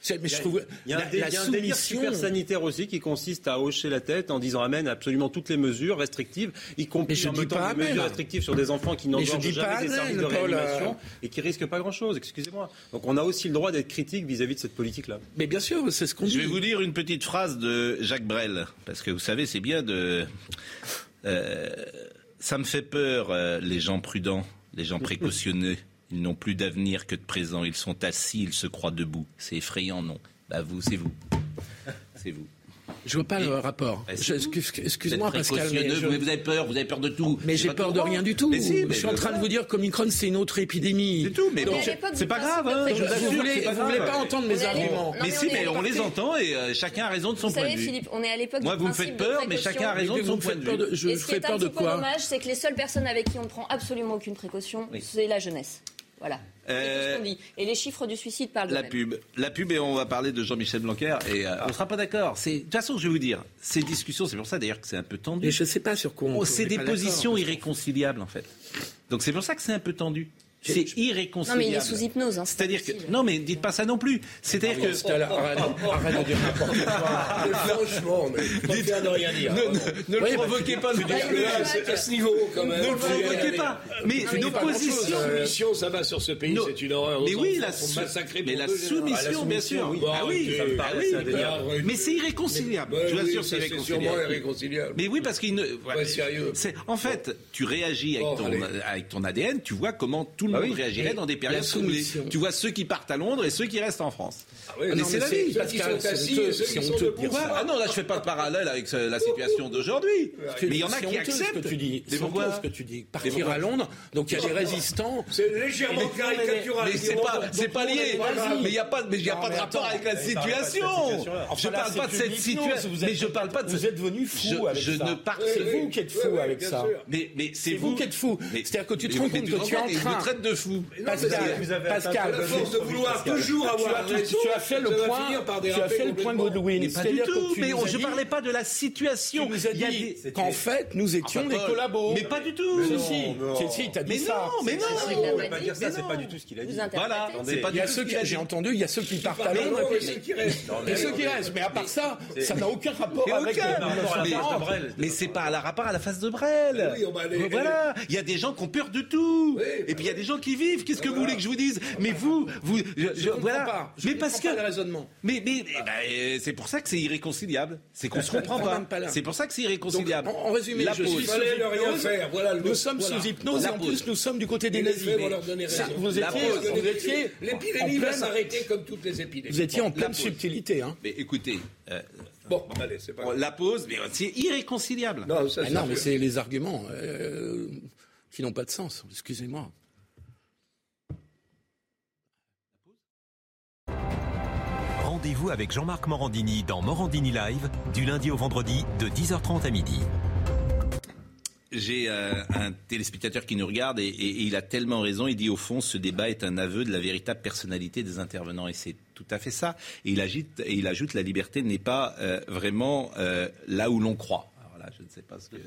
Mais Il y je a- trouve il y a un, la- dé- la il y a un délire super sanitaire aussi qui consiste à hocher la tête en disant amen à absolument toutes les mesures restrictives, y compris je en dis mettant pas des amen. mesures restrictives sur des enfants qui n'engorgent jamais des services de réanimation et qui risquent pas grand-chose, excusez-moi. Donc on a aussi le droit d'être critique vis-à-vis de cette politique-là. Mais bien sûr, c'est ce qu'on dit. Je vais vous lire une petite phrase de Jacques Brel, parce que vous savez, c'est bien de. Euh, ça me fait peur, euh, les gens prudents, les gens précautionneux. Ils n'ont plus d'avenir que de présent. Ils sont assis, ils se croient debout. C'est effrayant, non? Bah vous, c'est vous. C'est vous. Je vois pas le rapport. Bah, Excuse-moi, Pascal, mais je- vous, vous avez peur, vous avez peur de tout. Mais j'ai peur de rien du tout. Mais si, mais je suis en train de vous dire qu'Omicron, c'est une autre épidémie. C'est tout, mais bon, Mais c'est pas grave. Hein, je vous vous voulez, pas vous voulez grave. pas entendre mes arguments. Non, Mais mais si, mais on les entend et euh, chacun a raison de son Vous point savez, de vue. Philippe, on est à l'époque Moi, vous me faites peur, mais chacun a raison de son point de peur vue. de, je Et ce qui fais est peur un de quoi? dommage, c'est que les seules personnes avec qui on ne prend absolument aucune précaution, c'est la jeunesse. Voilà. Et les chiffres du suicide parlent de La pub. La pub, et on va parler de Jean-Michel Blanquer. Et on ne sera pas d'accord. De toute façon, je vais vous dire, ces discussions, c'est pour ça d'ailleurs que c'est un peu tendu. Mais je ne sais pas sur quoi on. Oh, c'est des positions irréconciliables, en fait. Donc c'est pour ça que c'est un peu tendu. C'est irréconciliable. Non, mais il est sous hypnose. Hein, C'est-à-dire que. Non, mais dites pas ça non plus. C'est-à-dire que. Arrête, de dire n'importe quoi. Franchement, mais dites de rien dire. Ne, le provoquez pas. C'est à ce niveau, quand même. Ne le provoquez pas. Mais nos positions. La soumission, ça va sur ce pays, c'est une horreur. Mais oui, la Mais la soumission, bien sûr. Ah oui, ça me paraît. Mais c'est irréconciliable. Je vous assure, c'est irréconciliable. C'est sûrement irréconciliable. Mais oui, parce qu'il ne. Sérieux. En fait, tu réagis avec ton ADN, tu vois comment tout le monde réagirait dans des périodes troublées. Tu vois ceux qui partent à Londres et ceux qui restent en France. Ah oui, mais c'est la vie. Parce qu'ils sont assis et ceux qui sont debout. Ah non, là je fais pas de parallèle avec la situation d'aujourd'hui. Mais il y en a qui acceptent. ce que tu dis. C'est ce que tu dis. Partir à Londres, donc il y a des résistants. C'est légèrement caricatural. Mais c'est pas, c'est pas lié. Mais il y a pas, mais il y a pas de rapport avec la situation. Je parle pas de cette situation. Mais je parle pas de. Vous êtes venu fou avec ça. Je ne parle. C'est vous qui êtes fou avec ça. Mais mais c'est vous qui êtes fou. C'est-à-dire que tu te rends compte que tu es en train. De fou. Pascal, force de vouloir toujours avoir tu as fait le point. Tu as fait le point Godwin. Pas du tout. Mais je parlais pas de la situation. Tu nous as dit qu'en fait nous étions des collabos. Mais pas du tout. Si si, t'as dit ça. Mais non, mais non. dire ça. C'est pas du tout ce qu'il a dit. Voilà. Il y a ceux qui j'ai entendu. Il y a ceux qui partent à Londres et ceux qui restent. Et ceux qui restent. Mais à part ça, ça n'a aucun rapport avec. Mais c'est pas à rapport à la phase de Brel. Voilà. Il y a des gens qui ont peur de tout. Et puis il y a des gens qui vivent. Qu'est-ce que vous voulez que je vous dise? Mais vous, vous, je, voilà. mais parce que raisonnement. Mais mais, eh ben, c'est pour ça que c'est irréconciliable. C'est qu'on se comprend pas. C'est pour ça que c'est irréconciliable. en, résumé, je suis sous hypnose. Voilà, nous sommes sous hypnose et en plus nous sommes du côté des nazis. Vous étiez, l'épidémie va s'arrêter comme toutes les épidémies. Vous étiez en pleine subtilité. Hein. Mais écoutez. Bon, allez, c'est pas La pause, mais c'est irréconciliable. Non, ça, non mais c'est les arguments euh, qui n'ont pas de sens. Excusez-moi. Rendez-vous avec Jean-Marc Morandini dans Morandini Live du lundi au vendredi de 10h30 à midi. J'ai euh, un téléspectateur qui nous regarde et, il a tellement raison. Il dit au fond, ce débat est un aveu de la véritable personnalité des intervenants et c'est tout à fait ça. Et il, agite, il ajoute la liberté n'est pas euh, vraiment euh, là où l'on croit. Sais pas ce que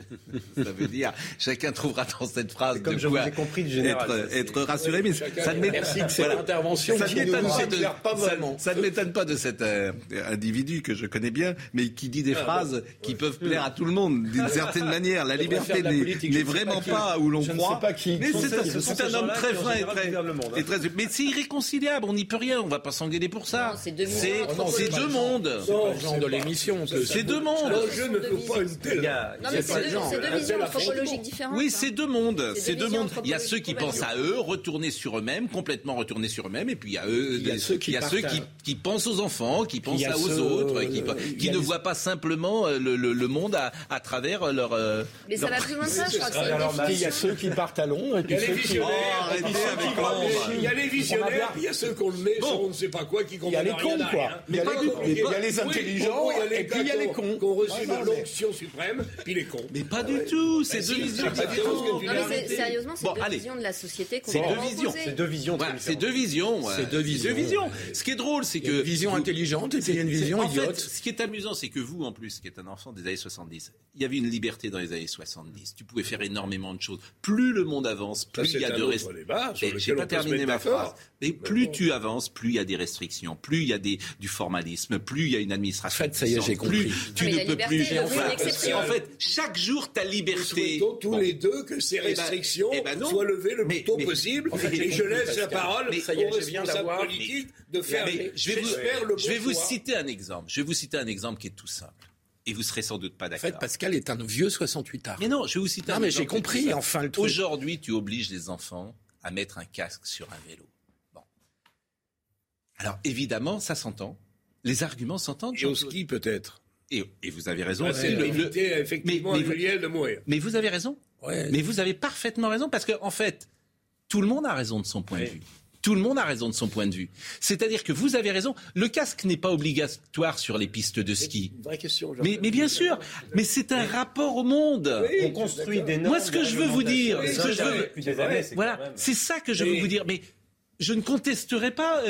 ça veut dire. Chacun trouvera dans cette phrase comme je vous ai compris de être, être rassuré. Mais ça ne Merci de cette intervention ça pas ne m'étonne pas de cet euh, individu que je connais bien, mais qui dit des ah, phrases qui peuvent plaire à tout le monde d'une certaine manière. La liberté n'est vraiment pas où l'on croit. Pas qui. Mais c'est un, homme très fin et très, et très. Mais c'est irréconciliable. On n'y peut rien. On ne va pas s'engueuler pour ça. C'est deux mondes. C'est le genre de l'émission. C'est deux mondes. Je ne veux pas une telle c'est deux, visions anthropologiques différentes. Oui, c'est deux mondes. C'est deux mondes. Il y a ceux qui pensent à eux, retourner sur eux-mêmes, complètement retourner sur eux-mêmes, et puis il y a eux, il y a ceux qui, qui, pensent aux enfants, qui pensent aux autres, qui, ne voient pas simplement euh, le, monde à, travers leur. Euh, Mais ça va plus loin que ça, je crois que c'est Il y a ceux qui partent à Londres, et puis ceux qui. Il y a les visionnaires, puis il y a ceux qu'on le met sur on ne sait pas quoi, qui comprennent rien. Il y a les cons, quoi. Il y a les intelligents, et puis il y a les cons. Qui ont reçu l'onction suprême, puis les cons. Mais pas du tout, c'est deux visions différentes. Sérieusement, c'est deux visions de la société qu'on C'est deux visions. C'est deux visions. C'est deux visions. C'est deux visions. Ce qui est drôle, c'est que. Une vision intelligente et puis une vision idiote. Ce qui est amusant, c'est que vous, en plus, qui êtes un enfant des années 70, il y avait une liberté dans les années 70. Tu pouvais faire énormément de choses. Plus le monde avance, plus il y a de restrictions. J'ai pas terminé ma phrase. Mais plus tu avances, plus il y a des restrictions, plus il y a des, du formalisme, plus il y a une administration. En fait, ça y est, j'ai compris. tu ne peux plus. En fait, chaque jour, ta liberté. Nous tous les deux que ces eh ben, restrictions eh ben soient levées le plus tôt possible. et je laisse la parole aux responsables politiques de faire. je vais vous, je vais vous citer un exemple. Je vais vous citer un exemple qui est tout simple. Et vous serez sans doute pas d'accord. En fait, Pascal est un vieux 68 ans. Mais non, je vais vous citer non, mais j'ai compris, enfin, le truc. Aujourd'hui, tu obliges les enfants à mettre un casque sur un vélo. Bon. Alors, évidemment, ça s'entend. Les arguments s'entendent. Et au ski, peut-être. Et, vous avez raison. c'est effectivement mais, mais, de mourir. Mais vous avez raison. Mais vous avez parfaitement raison parce qu'en en fait, tout le monde a raison de son point de vue. Tout le monde a raison de son point de vue. C'est-à-dire que vous avez raison. Le casque n'est pas obligatoire sur les pistes de ski. Une vraie question. Mais, mais, bien sûr. Mais c'est un rapport au monde. On construit des normes. Moi, ce que je veux vous dire, ce que je veux, voilà, c'est ça que je veux vous dire. Mais je ne contesterai pas,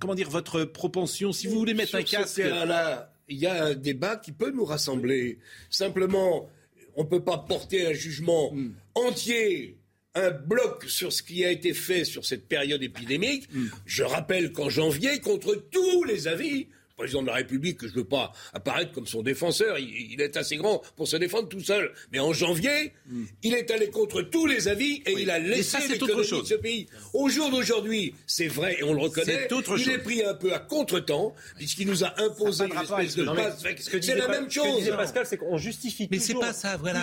comment dire, votre propension. Si vous voulez mettre un casque. là il y a un débat qui peut nous rassembler. Simplement, on ne peut pas porter un jugement hmm. entier un bloc sur ce qui a été fait sur cette période épidémique. Hmm. Je rappelle qu'en janvier, contre tous les avis, président de la République, que je ne veux pas apparaître comme son défenseur, il, est assez grand pour se défendre tout seul. Mais en janvier, hmm. il est allé contre tous les avis et il a laissé l'économie de ce pays. Au jour d'aujourd'hui, c'est vrai et on le reconnaît, autre il est pris un peu à contre-temps, puisqu'il nous a imposé une espèce de C'est la même chose. Ce que disait Pascal, c'est qu'on justifie Mais c'est pas ça, voilà.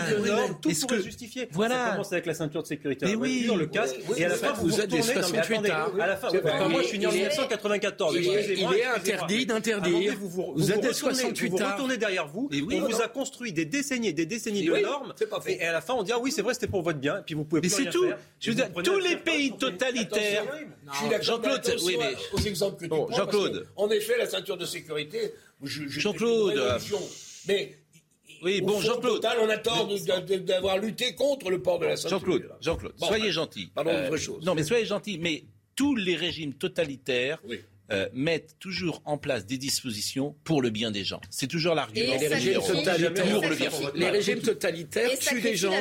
tout pour le justifier. Voilà. Ça commence avec la ceinture de sécurité, mais oui. le casque, et à la fin, vous, êtes des 68 À la fin, moi je suis né en 1994. Il est interdit d'interdire vous, vous, vous, êtes retournez, vous retournez derrière vous, on vous a construit des décennies et des décennies de normes, et à la fin on dit ah oui c'est vrai c'était pour votre bien, et puis vous pouvez mais c'est tout. Je veux dire, tous les pays totalitaires. Jean-Claude, oui mais aux exemples que tu Jean-Claude. En effet, la ceinture de sécurité. Jean-Claude. Mais oui, bon, Jean-Claude. on a tort d'avoir lutté contre le port de la ceinture. Jean-Claude, Jean-Claude, soyez gentil. Pardon, euh, chose. Non, mais soyez gentil. Mais tous les régimes totalitaires euh, mettent toujours en place des dispositions pour le bien des gens. C'est toujours l'argument. Les régimes totalitaires, les régimes totalitaires tuent des gens.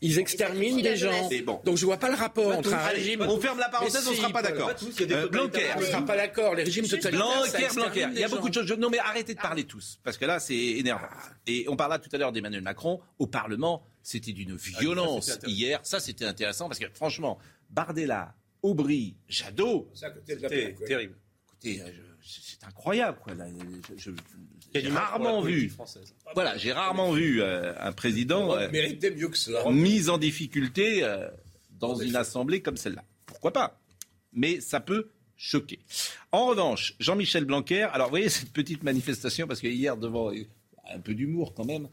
Ils exterminent des gens. Donc je vois pas le rapport entre un régime. On ferme la parenthèse, on ne sera pas d'accord. Euh, Blanquer, on ne sera pas d'accord. Les régimes totalitaires. Blanquer, Blanquer. Il y a beaucoup de choses. Non mais arrêtez de parler tous, parce que là c'est énervant. Et on parla tout à l'heure d'Emmanuel Macron au Parlement. C'était d'une ah, violence hier. Ça c'était intéressant parce que franchement, Bardella, Aubry, Jadot, c'était terrible. Euh, c'est incroyable. j'ai rarement vu. Voilà, j'ai rarement vu euh, un président euh, mis en difficulté dans une assemblée comme celle-là. Pourquoi pas? Mais ça peut choquer. En revanche, Jean-Michel Blanquer, alors vous voyez cette petite manifestation, parce que hier, devant un peu d'humour quand même,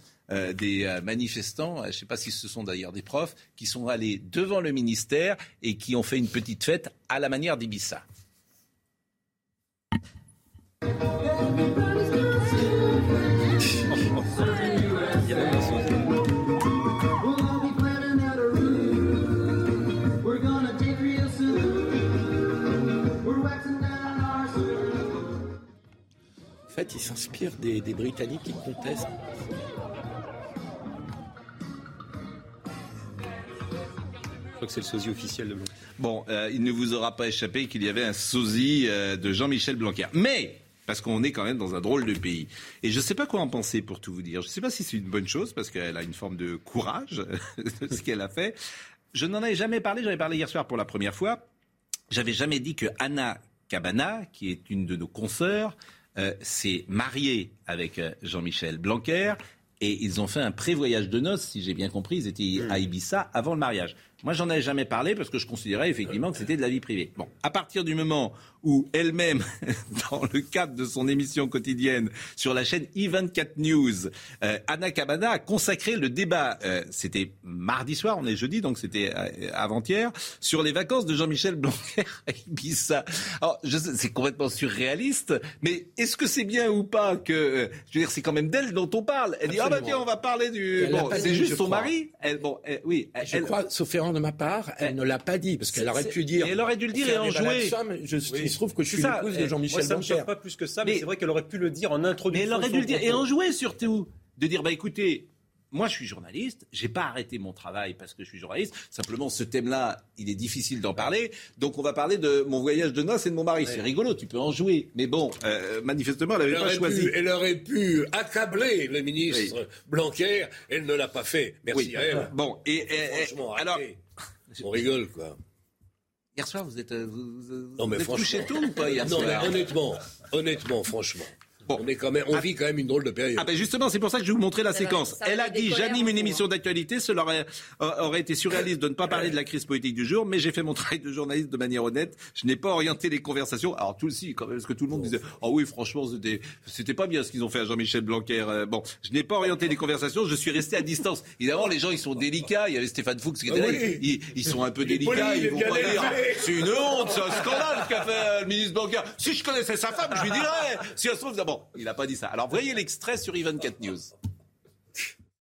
des manifestants, je ne sais pas si ce sont d'ailleurs des profs, qui sont allés devant le ministère et qui ont fait une petite fête à la manière d'Ibissa. En fait, il s'inspire des, Britanniques qui contestent. Je crois que c'est le sosie officiel de Blanquer. Bon, euh, il ne vous aura pas échappé qu'il y avait un sosie euh, de Jean-Michel Blanquer. Mais parce qu'on est quand même dans un drôle de pays. Et je ne sais pas quoi en penser, pour tout vous dire. Je ne sais pas si c'est une bonne chose, parce qu'elle a une forme de courage de ce qu'elle a fait. Je n'en avais jamais parlé, j'en ai parlé hier soir pour la première fois. J'avais jamais dit que Anna Cabana, qui est une de nos consoeurs, euh, s'est mariée avec euh, Jean-Michel Blanquer. Et ils ont fait un prévoyage de noces, si j'ai bien compris. Ils étaient à Ibiza avant le mariage. Moi, j'en avais jamais parlé parce que je considérais effectivement que c'était de la vie privée. Bon, à partir du moment où elle-même, dans le cadre de son émission quotidienne sur la chaîne E24 News, euh, Anna Cabana a consacré le débat, euh, c'était mardi soir, on est jeudi, donc c'était euh, avant-hier, sur les vacances de Jean-Michel Blanquer à Ibiza. Alors, c'est complètement surréaliste, mais est-ce que c'est bien ou pas que, je veux dire, c'est quand même d'elle dont on parle. Elle dit, ah bah tiens, on va parler du... Bon, c'est juste son mari. Elle, bon, oui. Je crois, sauf erreur de ma part, elle ne l'a pas dit, parce qu'elle aurait pu dire... elle aurait dû le dire et en jouer. Je, Il se trouve que je suis l'épouse de Jean-Michel Blanquer. Ça ne me pas plus que ça, mais, c'est vrai qu'elle aurait pu le dire en introduction. Mais elle aurait dû le dire et en jouer surtout. De dire, bah écoutez, moi, je suis journaliste. J'ai pas arrêté mon travail parce que je suis journaliste. Simplement, ce thème-là, il est difficile d'en parler. Donc, on va parler de mon voyage de noces et de mon mari. C'est rigolo, tu peux en jouer. Mais bon, euh, manifestement, elle n'avait pas choisi. elle aurait pu accabler le ministre Blanquer. Elle ne l'a pas fait. Merci à elle. Bon, et, franchement, alors, on rigole, quoi. Hier soir, vous êtes, euh, vous, non, mais êtes couché tôt ou pas hier Non, mais honnêtement, honnêtement, franchement. Bon. On, est quand même, on ah. vit quand même une drôle de période. Ah ben justement, c'est pour ça que je vais vous montrer la séquence. Elle a dit, j'anime une émission d'actualité, cela aurait, euh, aurait, été surréaliste de ne pas parler de la crise politique du jour, mais j'ai fait mon travail de journaliste de manière honnête. Je n'ai pas orienté les conversations. Alors tout aussi, quand même, parce que tout le monde disait, oh oui, franchement, c'était, c'était pas bien ce qu'ils ont fait à Jean-Michel Blanquer. Euh, bon, je n'ai pas orienté les conversations, je suis resté à distance. Évidemment, les gens, ils sont délicats. Il y avait Stéphane Fuchs qui était là. Ils, sont un peu délicats. Ils vont pas dire, c'est une honte, c'est un scandale qu'a fait le ministre Blanquer. Si je connaissais sa femme, je lui dirais. Si elle se trouve, il a pas dit ça. Alors voyez l'extrait sur Even 4 News.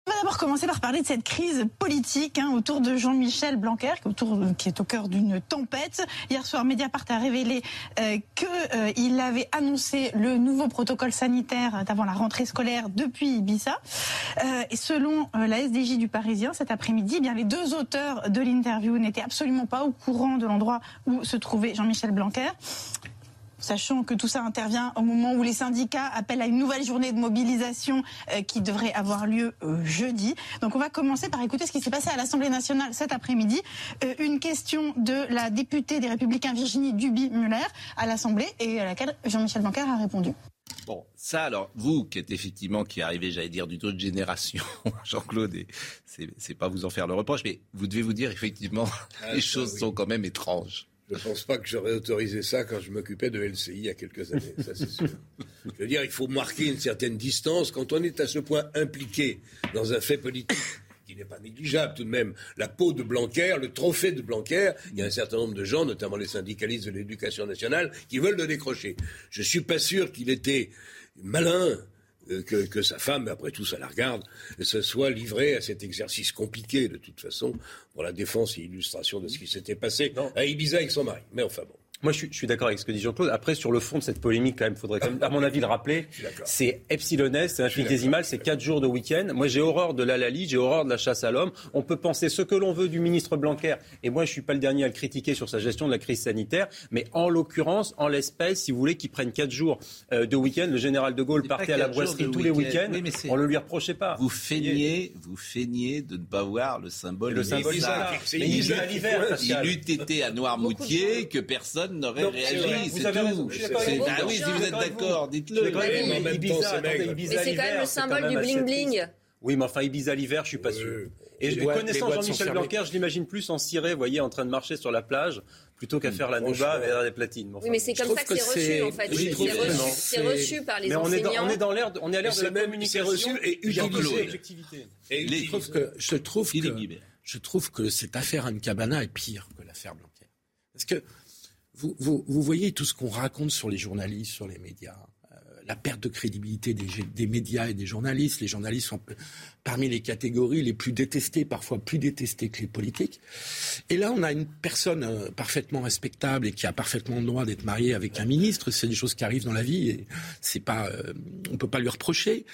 On va d'abord commencer par parler de cette crise politique hein, autour de Jean-Michel Blanquer, qui est au cœur d'une tempête. Hier soir, Mediapart a révélé euh, qu'il euh, avait annoncé le nouveau protocole sanitaire avant la rentrée scolaire depuis Ibiza. Euh, et selon euh, la SDJ du Parisien, cet après-midi, eh bien les deux auteurs de l'interview n'étaient absolument pas au courant de l'endroit où se trouvait Jean-Michel Blanquer sachant que tout ça intervient au moment où les syndicats appellent à une nouvelle journée de mobilisation euh, qui devrait avoir lieu euh, jeudi. Donc on va commencer par écouter ce qui s'est passé à l'Assemblée nationale cet après-midi. Euh, une question de la députée des Républicains Virginie Duby-Muller à l'Assemblée et à laquelle Jean-Michel Blanquer a répondu. Bon, ça alors, vous qui êtes effectivement, qui arrivez, j'allais dire, d'une autre génération, Jean-Claude, c'est pas vous en faire le reproche, mais vous devez vous dire effectivement, ah, les choses sont quand même étranges. Je ne pense pas que j'aurais autorisé ça quand je m'occupais de LCI il y a quelques années, ça c'est sûr. Je veux dire, il faut marquer une certaine distance quand on est à ce point impliqué dans un fait politique qui n'est pas négligeable tout de même. La peau de Blanquer, le trophée de Blanquer, il y a un certain nombre de gens, notamment les syndicalistes de l'éducation nationale, qui veulent le décrocher. Je ne suis pas sûr qu'il était malin euh, que, sa femme, après tout, ça la regarde, se soit livrée à cet exercice compliqué, de toute façon, pour la défense et illustration de ce qui s'était passé à Ibiza avec son mari. Mais enfin bon. Moi, je suis, d'accord avec ce que dit Jean-Claude. Après, sur le fond de cette polémique, quand même, faudrait quand même, à mon avis, le rappeler. C'est epsilonès, c'est infinitésimal, c'est quatre jours de week-end. Moi, j'ai horreur de l'Alali, j'ai horreur de la chasse à l'homme. On peut penser ce que l'on veut du ministre Blanquer. Et moi, je suis pas le dernier à le critiquer sur sa gestion de la crise sanitaire. Mais en l'occurrence, en l'espèce, si vous voulez qu'il prenne quatre jours euh, de week-end, le général de Gaulle partait à la boisserie tous les week-ends. on le lui reprochait pas. Vous feignez, vous feignez de ne pas voir le symbole. Le symbole Il eût été à Noirmoutier que personne n'aurait réagi vous avez raison. Ah oui, si vous êtes d'accord, dites-le. Mais c'est quand même le symbole du bling-bling. Oui, mais enfin, Ibiza l'hiver, je suis pas sûr. Et connaissant Jean-Michel Blanquer, je l'imagine plus en ciré, vous voyez, en train de marcher sur la plage, plutôt qu'à faire la nova vers des platines. oui, mais c'est comme ça que c'est reçu, en fait. c'est reçu, par les enseignants. On est dans l'air, on est à l'ère de la communication. reçu et utilisé. Et je trouve que, je trouve que, je trouve que cette affaire Anne Cabana est pire que l'affaire Blanquer. Parce que vous, vous, voyez tout ce qu'on raconte sur les journalistes, sur les médias, euh, la perte de crédibilité des, des, médias et des journalistes. Les journalistes sont parmi les catégories les plus détestées, parfois plus détestées que les politiques. Et là, on a une personne euh, parfaitement respectable et qui a parfaitement le droit d'être mariée avec un ministre. C'est des choses qui arrivent dans la vie et c'est pas, euh, on peut pas lui reprocher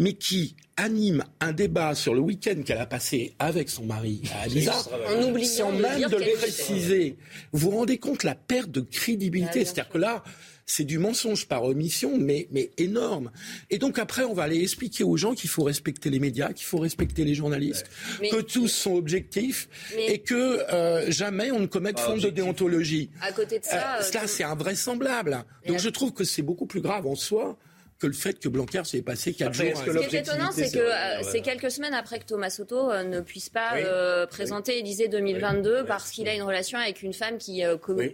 mais qui anime un débat sur le week-end qu'elle a passé avec son mari à Ibiza, sans même de le préciser. Vous vous rendez compte la perte de crédibilité C'est-à-dire que là, c'est du mensonge par omission, mais, mais énorme. Et donc après, on va aller expliquer aux gens qu'il faut respecter les médias, qu'il faut respecter les journalistes, que tous sont objectifs et que euh, jamais on ne commette faute de déontologie. À côté de ça, euh, cela c'est invraisemblable. Donc je trouve que c'est beaucoup plus grave en soi que le fait que Blanquer s'est passé quatre jours. Ce qui est étonnant, c'est que euh, c'est quelques semaines après que Thomas Soto euh, ne puisse pas euh, présenter Élysée 2022 parce qu'il a une relation avec une femme qui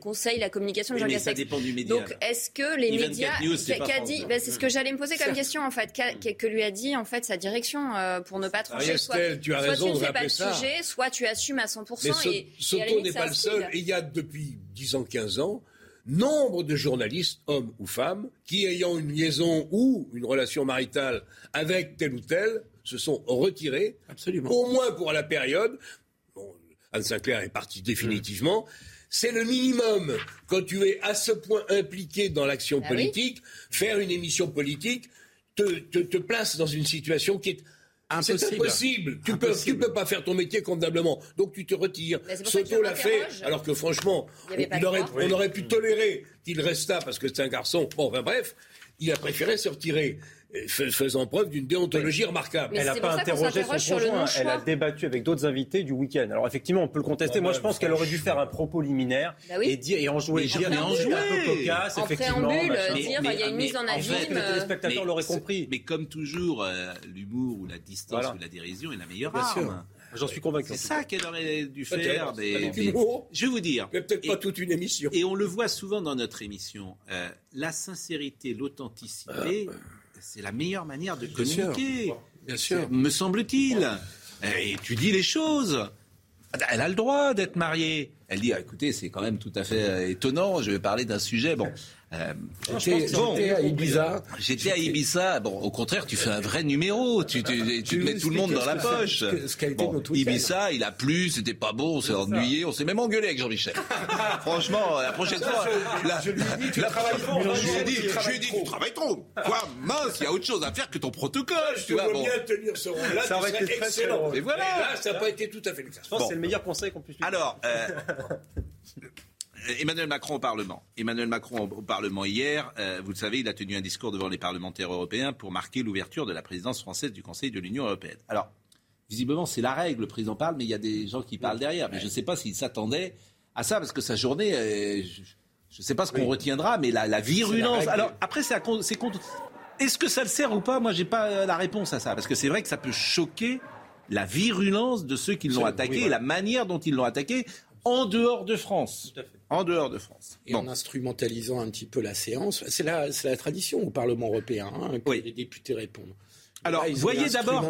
conseille la communication de Jean Castex. Donc, est-ce que les médias, qu'a dit, ben, c'est ce que j'allais me poser comme question en fait, que lui a dit en fait sa direction pour ne pas trancher. Soit, tu as raison tu ne fais pas le sujet, soit tu assumes à 100%. et, Soto n'est pas le seul. Il y a depuis 10 ans, 15 ans nombre de journalistes, hommes ou femmes, qui ayant une liaison ou une relation maritale avec tel ou tel, se sont retirés, Absolument. au moins pour la période. Bon, Anne Sinclair est partie définitivement. C'est le minimum. Quand tu es à ce point impliqué dans l'action ah politique, faire une émission politique te, te place dans une situation qui est c'est impossible. Tu peux, tu peux pas faire ton métier convenablement. Donc tu te retires. Soto l'a fait, alors que franchement, on aurait, pu tolérer qu'il restât parce que c'est un garçon. Bon, enfin bref, il a préféré se retirer faisant preuve d'une déontologie remarquable. elle n'a pas interrogé son conjoint, elle a débattu avec d'autres invités du week-end. Alors effectivement, on peut le contester. Moi, je pense qu'elle aurait dû faire un propos liminaire bah et dire et en jouer, en jouer. un peu cocasse, en effectivement. Préambule, dire il y a une mise en abîme. les téléspectateurs l'auraient compris. Mais comme toujours, euh, l'humour ou la distance ou la dérision est la meilleure arme. J'en suis convaincu. C'est ça qu'elle aurait dû faire. Mais, je vais vous dire. Peut-être pas toute une émission. Et on le voit souvent dans notre émission. Euh, la sincérité, l'authenticité, ah, c'est la meilleure manière de communiquer. Bien sûr. Me semble-t-il. Et tu dis les choses. Elle a le droit d'être mariée. Elle dit, ah, écoutez, c'est quand même tout à fait étonnant, je vais parler d'un sujet. Bon, euh, J'étais à Ibiza. J'étais à Ibiza. Bon, au contraire, tu fais un vrai numéro. Tu, tu, mets tout le monde dans la poche. Ce Ibiza, il a plu, c'était pas beau, on s'est ennuyé, on s'est même engueulé avec Jean-Michel. Franchement, la prochaine fois. je lui ai dit, tu travailles trop. Je lui ai dit, tu travailles trop. Quoi, mince, il y a autre chose à faire que ton protocole. Tu vois, bon. bien tenir ce rôle-là, ça aurait été excellent. Et voilà. là, ça n'a pas été tout à fait le cas. Je pense que c'est le meilleur conseil qu'on puisse lui Alors, euh, Emmanuel Macron au Parlement. Emmanuel Macron au Parlement hier, euh, vous le savez, il a tenu un discours devant les parlementaires européens pour marquer l'ouverture de la présidence française du Conseil de l'Union européenne. Alors, visiblement, c'est la règle, le président parle, mais il y a des gens qui parlent derrière. Mais je ne sais pas s'il s'attendait à ça, parce que sa journée, euh, je ne sais pas ce qu'on retiendra, mais la, virulence. Alors, après, c'est contre. Est-ce que ça le sert ou pas? Moi, j'ai pas euh, la réponse à ça, parce que c'est vrai que ça peut choquer la virulence de ceux qui l'ont attaqué et la manière dont ils l'ont attaqué en dehors de France. En dehors de France. Et en instrumentalisant un petit peu la séance. C'est la, la, tradition au Parlement européen hein, que les députés répondent. Alors, voyez d'abord.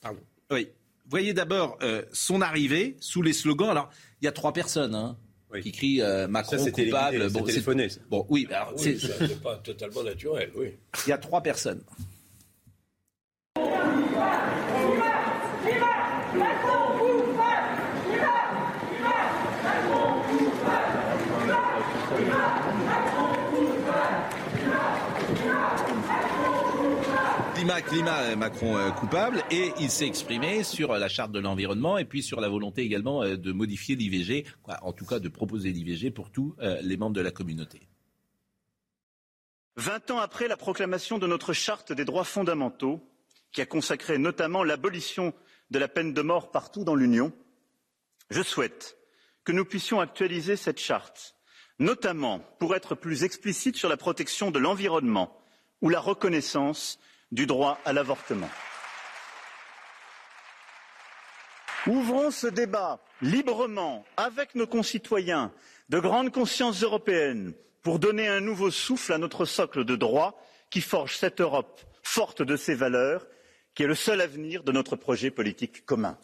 Pardon. Oui. Voyez d'abord euh, son arrivée sous les slogans. Alors, il y a trois personnes hein, qui crient euh, Macron ça, coupable. Bon, téléphoné. Bon, oui, alors, oui, c'est pas totalement naturel. Oui. Il y a trois personnes. Climat, climat, euh, Macron euh, coupable, et il s'est exprimé sur la charte de l'environnement et puis sur la volonté également euh, de modifier l'IVG, en tout cas de proposer l'IVG pour tous les membres de la communauté. Vingt ans après la proclamation de notre charte des droits fondamentaux, qui a consacré notamment l'abolition de la peine de mort partout dans l'Union, je souhaite que nous puissions actualiser cette charte, notamment pour être plus explicite sur la protection de l'environnement ou la reconnaissance du droit à l'avortement. Ouvrons ce débat librement avec nos concitoyens de grande conscience européenne pour donner un nouveau souffle à notre socle de droit qui forge cette Europe forte de ses valeurs, qui est le seul avenir de notre projet politique commun.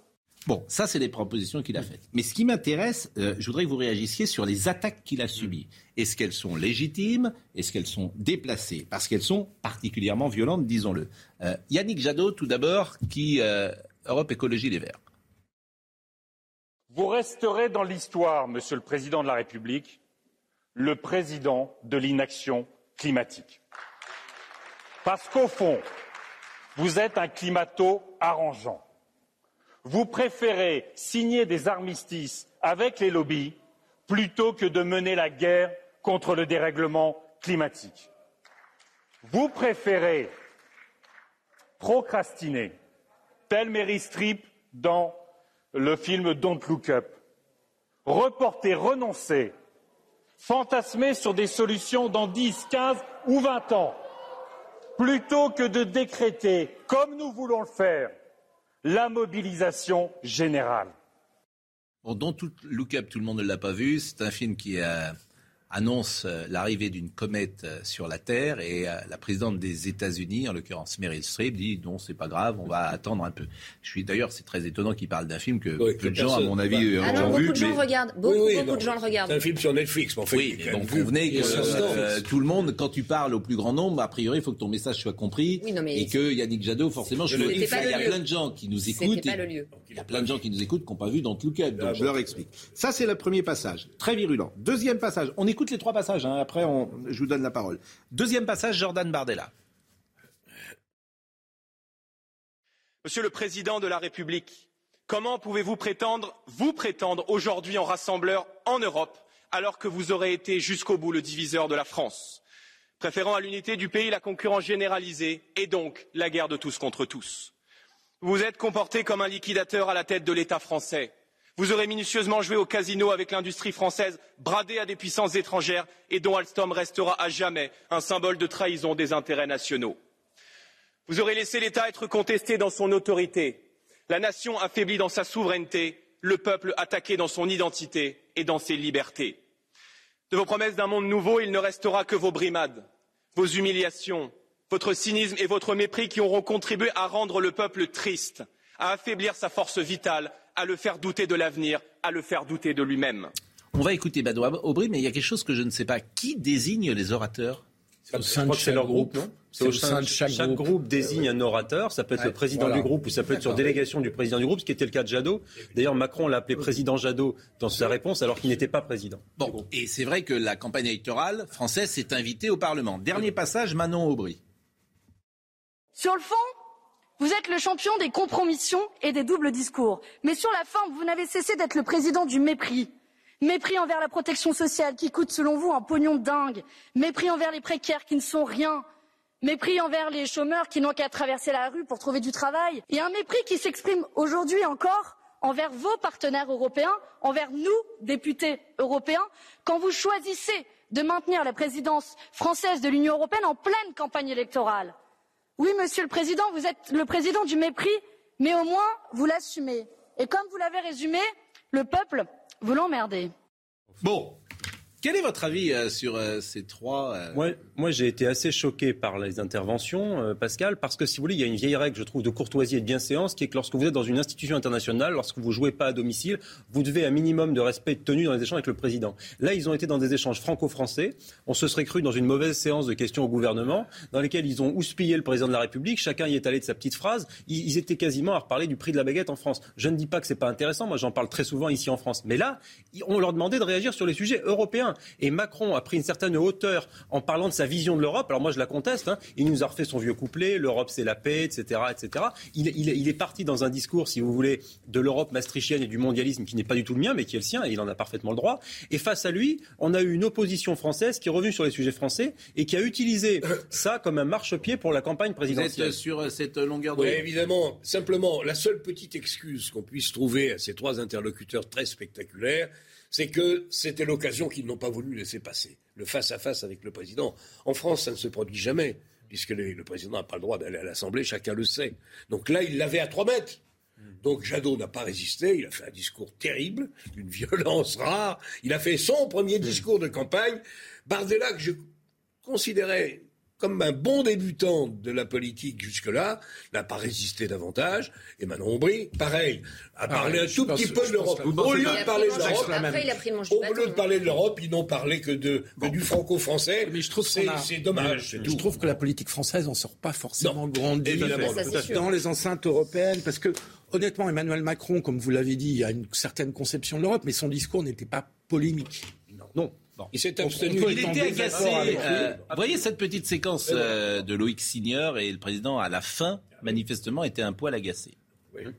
Bon, ça, c'est les propositions qu'il a faites. Mais ce qui m'intéresse, euh, je voudrais que vous réagissiez sur les attaques qu'il a subies. Est-ce qu'elles sont légitimes? Est-ce qu'elles sont déplacées? Parce qu'elles sont particulièrement violentes, disons-le. Euh, Yannick Jadot, tout d'abord, qui euh, Europe Écologie Les Verts. Vous resterez dans l'histoire, Monsieur le Président de la République, le président de l'inaction climatique. Parce qu'au fond, vous êtes un climato-arrangeant vous préférez signer des armistices avec les lobbies plutôt que de mener la guerre contre le dérèglement climatique. Vous préférez procrastiner, tel Mary Streep dans le film Don't Look Up, reporter, renoncer, fantasmer sur des solutions dans dix, quinze ou vingt ans, plutôt que de décréter, comme nous voulons le faire, la mobilisation générale. Bon, dans tout Look Up, tout le monde ne l'a pas vu. C'est un film qui a annonce euh, l'arrivée d'une comète euh, sur la Terre et euh, la présidente des États-Unis, en l'occurrence Meryl Streep, dit non, c'est pas grave, on va attendre un peu. Je suis d'ailleurs, c'est très étonnant qu'il parle d'un film que peu de gens, à mon avis, ah ont vu. Beaucoup de gens regardent. Beaucoup, beaucoup de gens le regardent. C'est un film sur Netflix, mais en fait. Oui, donc vous venez que tout le monde, quand tu parles au plus grand nombre, a priori, il faut que ton message soit compris et que Yannick Jadot, forcément, je le dis, il y a plein de gens qui nous écoutent. Il y a plein de gens qui nous écoutent qui n'ont pas vu dans tout le cas, donc je leur explique. Ça, c'est le premier passage, très virulent. Deuxième passage, on écoute les trois passages. Hein. Après, je vous donne la parole. Deuxième passage, Jordan Bardella. Monsieur le Président de la République, comment pouvez-vous prétendre, vous prétendre aujourd'hui en rassembleur en Europe, alors que vous aurez été jusqu'au bout le diviseur de la France, préférant à l'unité du pays la concurrence généralisée et donc la guerre de tous contre tous Vous vous êtes comporté comme un liquidateur à la tête de l'État français vous aurez minutieusement joué au casino avec l'industrie française bradée à des puissances étrangères et dont Alstom restera à jamais un symbole de trahison des intérêts nationaux. Vous aurez laissé l'État être contesté dans son autorité, la nation affaiblie dans sa souveraineté, le peuple attaqué dans son identité et dans ses libertés. De vos promesses d'un monde nouveau, il ne restera que vos brimades, vos humiliations, votre cynisme et votre mépris qui auront contribué à rendre le peuple triste, à affaiblir sa force vitale, à le faire douter de l'avenir, à le faire douter de lui-même. On va écouter Badoua Aubry, mais il y a quelque chose que je ne sais pas. Qui désigne les orateurs? Je crois que c'est leur groupe, non? Au sein de chaque, groupe. désigne un orateur. Ça peut être le président du groupe ou ça peut être sur délégation du président du groupe, ce qui était le cas de Jadot. D'ailleurs, Macron l'a appelé président Jadot dans sa réponse alors qu'il n'était pas président. Bon, et c'est vrai que la campagne électorale française s'est invitée au Parlement. Dernier passage, Manon Aubry. Sur le fond, vous êtes le champion des compromissions et des doubles discours. Mais sur la forme, vous n'avez cessé d'être le président du mépris. Mépris envers la protection sociale qui coûte selon vous un pognon de dingue. Mépris envers les précaires qui ne sont rien. Mépris envers les chômeurs qui n'ont qu'à traverser la rue pour trouver du travail. Et un mépris qui s'exprime aujourd'hui encore envers vos partenaires européens, envers nous, députés européens, quand vous choisissez de maintenir la présidence française de l'Union européenne en pleine campagne électorale. Oui, Monsieur le Président, vous êtes le président du mépris, mais au moins vous l'assumez. Et comme vous l'avez résumé, le peuple vous l'emmerdez. Bon, quel est votre avis euh, sur euh, ces trois euh, Moi, j'ai été assez choqué par les interventions, Pascal, parce que si vous voulez, il y a une vieille règle, je trouve, de courtoisie et de bienséance, qui est que lorsque vous êtes dans une institution internationale, lorsque vous jouez pas à domicile, vous devez un minimum de respect de tenue dans les échanges avec le président. Là, ils ont été dans des échanges franco-français. On se serait cru dans une mauvaise séance de questions au gouvernement, dans lesquelles ils ont houspillé le président de la République. Chacun y est allé de sa petite phrase. Ils, étaient quasiment à reparler du prix de la baguette en France. Je ne dis pas que c'est pas intéressant. Moi, j'en parle très souvent ici en France. Mais là, on leur demandait de réagir sur les sujets européens. Et Macron a pris une certaine hauteur en parlant de sa vision de l'Europe. Alors moi, je la conteste. Hein. Il nous a refait son vieux couplet, l'Europe c'est la paix, etc., etc. Il, il, est parti dans un discours, si vous voulez, de l'Europe maastrichtienne et du mondialisme qui n'est pas du tout le mien, mais qui est le sien, et il en a parfaitement le droit. Et face à lui, on a eu une opposition française qui est revenue sur les sujets français et qui a utilisé ça comme un marchepied pour la campagne présidentielle. Vous êtes sur cette longueur de Oui, évidemment. Simplement, la seule petite excuse qu'on puisse trouver à ces trois interlocuteurs très spectaculaires, c'est que c'était l'occasion qu'ils n'ont pas voulu laisser passer, le face-à-face avec le président. En France, ça ne se produit jamais, puisque le président n'a pas le droit d'aller à l'Assemblée, chacun le sait. Donc là, il l'avait à trois mètres. Donc Jadot n'a pas résisté, il a fait un discours terrible, d'une violence rare. Il a fait son premier discours de campagne. Bardella, que je considérais comme un bon débutant de la politique jusque-là, n'a pas résisté davantage. Et Manon Aubry, pareil, a ah, parlé un tout petit peu de l'Europe. Au lieu de parler de l'Europe, au lieu de parler de l'Europe, ils n'ont parlé que, de, du franco-français. Mais je trouve c'est dommage. Je, je trouve que la politique française n'en sort pas forcément grandie dans les enceintes européennes, parce que honnêtement, Emmanuel Macron, comme vous l'avez dit, a une certaine conception de l'Europe, mais son discours n'était pas polémique. Non. non. Il s'est abstenu. Il était agacé. Euh, vous voyez cette petite séquence euh, de Loïc Signeur et le président, à la fin, manifestement, était un poil agacé. Oui.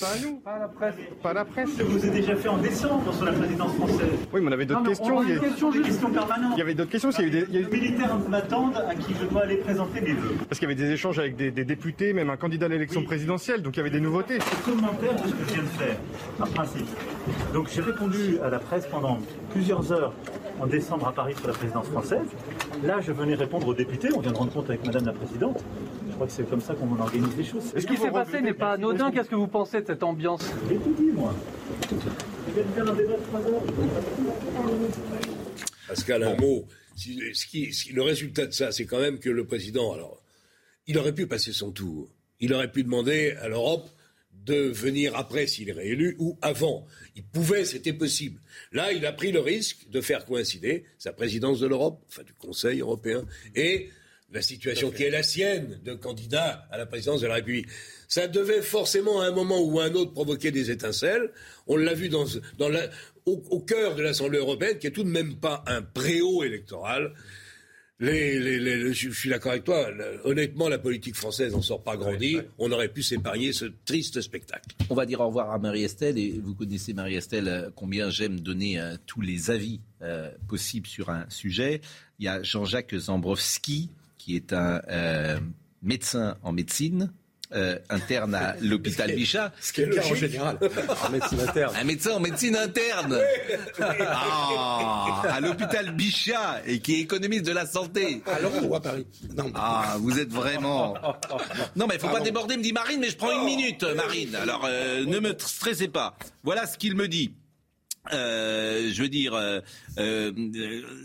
Pas à nous, pas à la presse. Pas la presse. Ça vous est déjà fait en décembre sur la présidence française. Oui, mais on avait d'autres questions. il y a... des questions permanentes. Il y avait d'autres questions. Il y a eu des, Les militaires m'attendent à qui je dois aller présenter mes vœux. Parce qu'il y avait des échanges avec des, députés, même un candidat à l'élection présidentielle, donc il y avait des nouveautés. C'est commentaire de ce que je viens de faire, par principe. Donc j'ai répondu à la presse pendant plusieurs heures en décembre à Paris sur la présidence française. Là, je venais répondre aux députés. On vient de rendre compte avec Madame la Présidente. Je crois que c'est comme ça qu'on organise les choses. Ce qui s'est passé n'est pas anodin. Qu'est-ce que vous pensez de cette ambiance? J'ai tout dit, moi. Je viens de faire un débat de trois heures. Pascal, un mot. le résultat de ça, c'est quand même que le président, alors, il aurait pu passer son tour. Il aurait pu demander à l'Europe de venir après s'il est réélu ou avant. Il pouvait, c'était possible. Là, il a pris le risque de faire coïncider sa présidence de l'Europe, enfin du Conseil européen, et la situation qui est la sienne de candidat à la présidence de la République. Ça devait forcément à un moment ou à un autre provoquer des étincelles. On l'a vu dans, au, cœur de l'Assemblée européenne, qui est tout de même pas un préau électoral. Les, je suis d'accord avec toi. honnêtement, la politique française n'en sort pas grandie. On aurait pu s'épargner ce triste spectacle. On va dire au revoir à Marie-Estelle. Et vous connaissez, Marie-Estelle, euh, combien j'aime donner euh, tous les avis euh, possibles sur un sujet. Il y a Jean-Jacques Zambrowski, qui est un médecin en médecine, euh, interne à l'hôpital Bichat. Ce qui est le cas en général, en médecine interne. Un médecin en médecine interne. Ah, à l'hôpital Bichat et qui est économiste de la santé. Alors on voit Paris? Non. Ah, vous êtes vraiment. Non, mais il faut pas déborder, me dit Marine, mais je prends une minute, Marine. Alors euh, ne me stressez pas. Voilà ce qu'il me dit. Euh, je veux dire, euh, euh,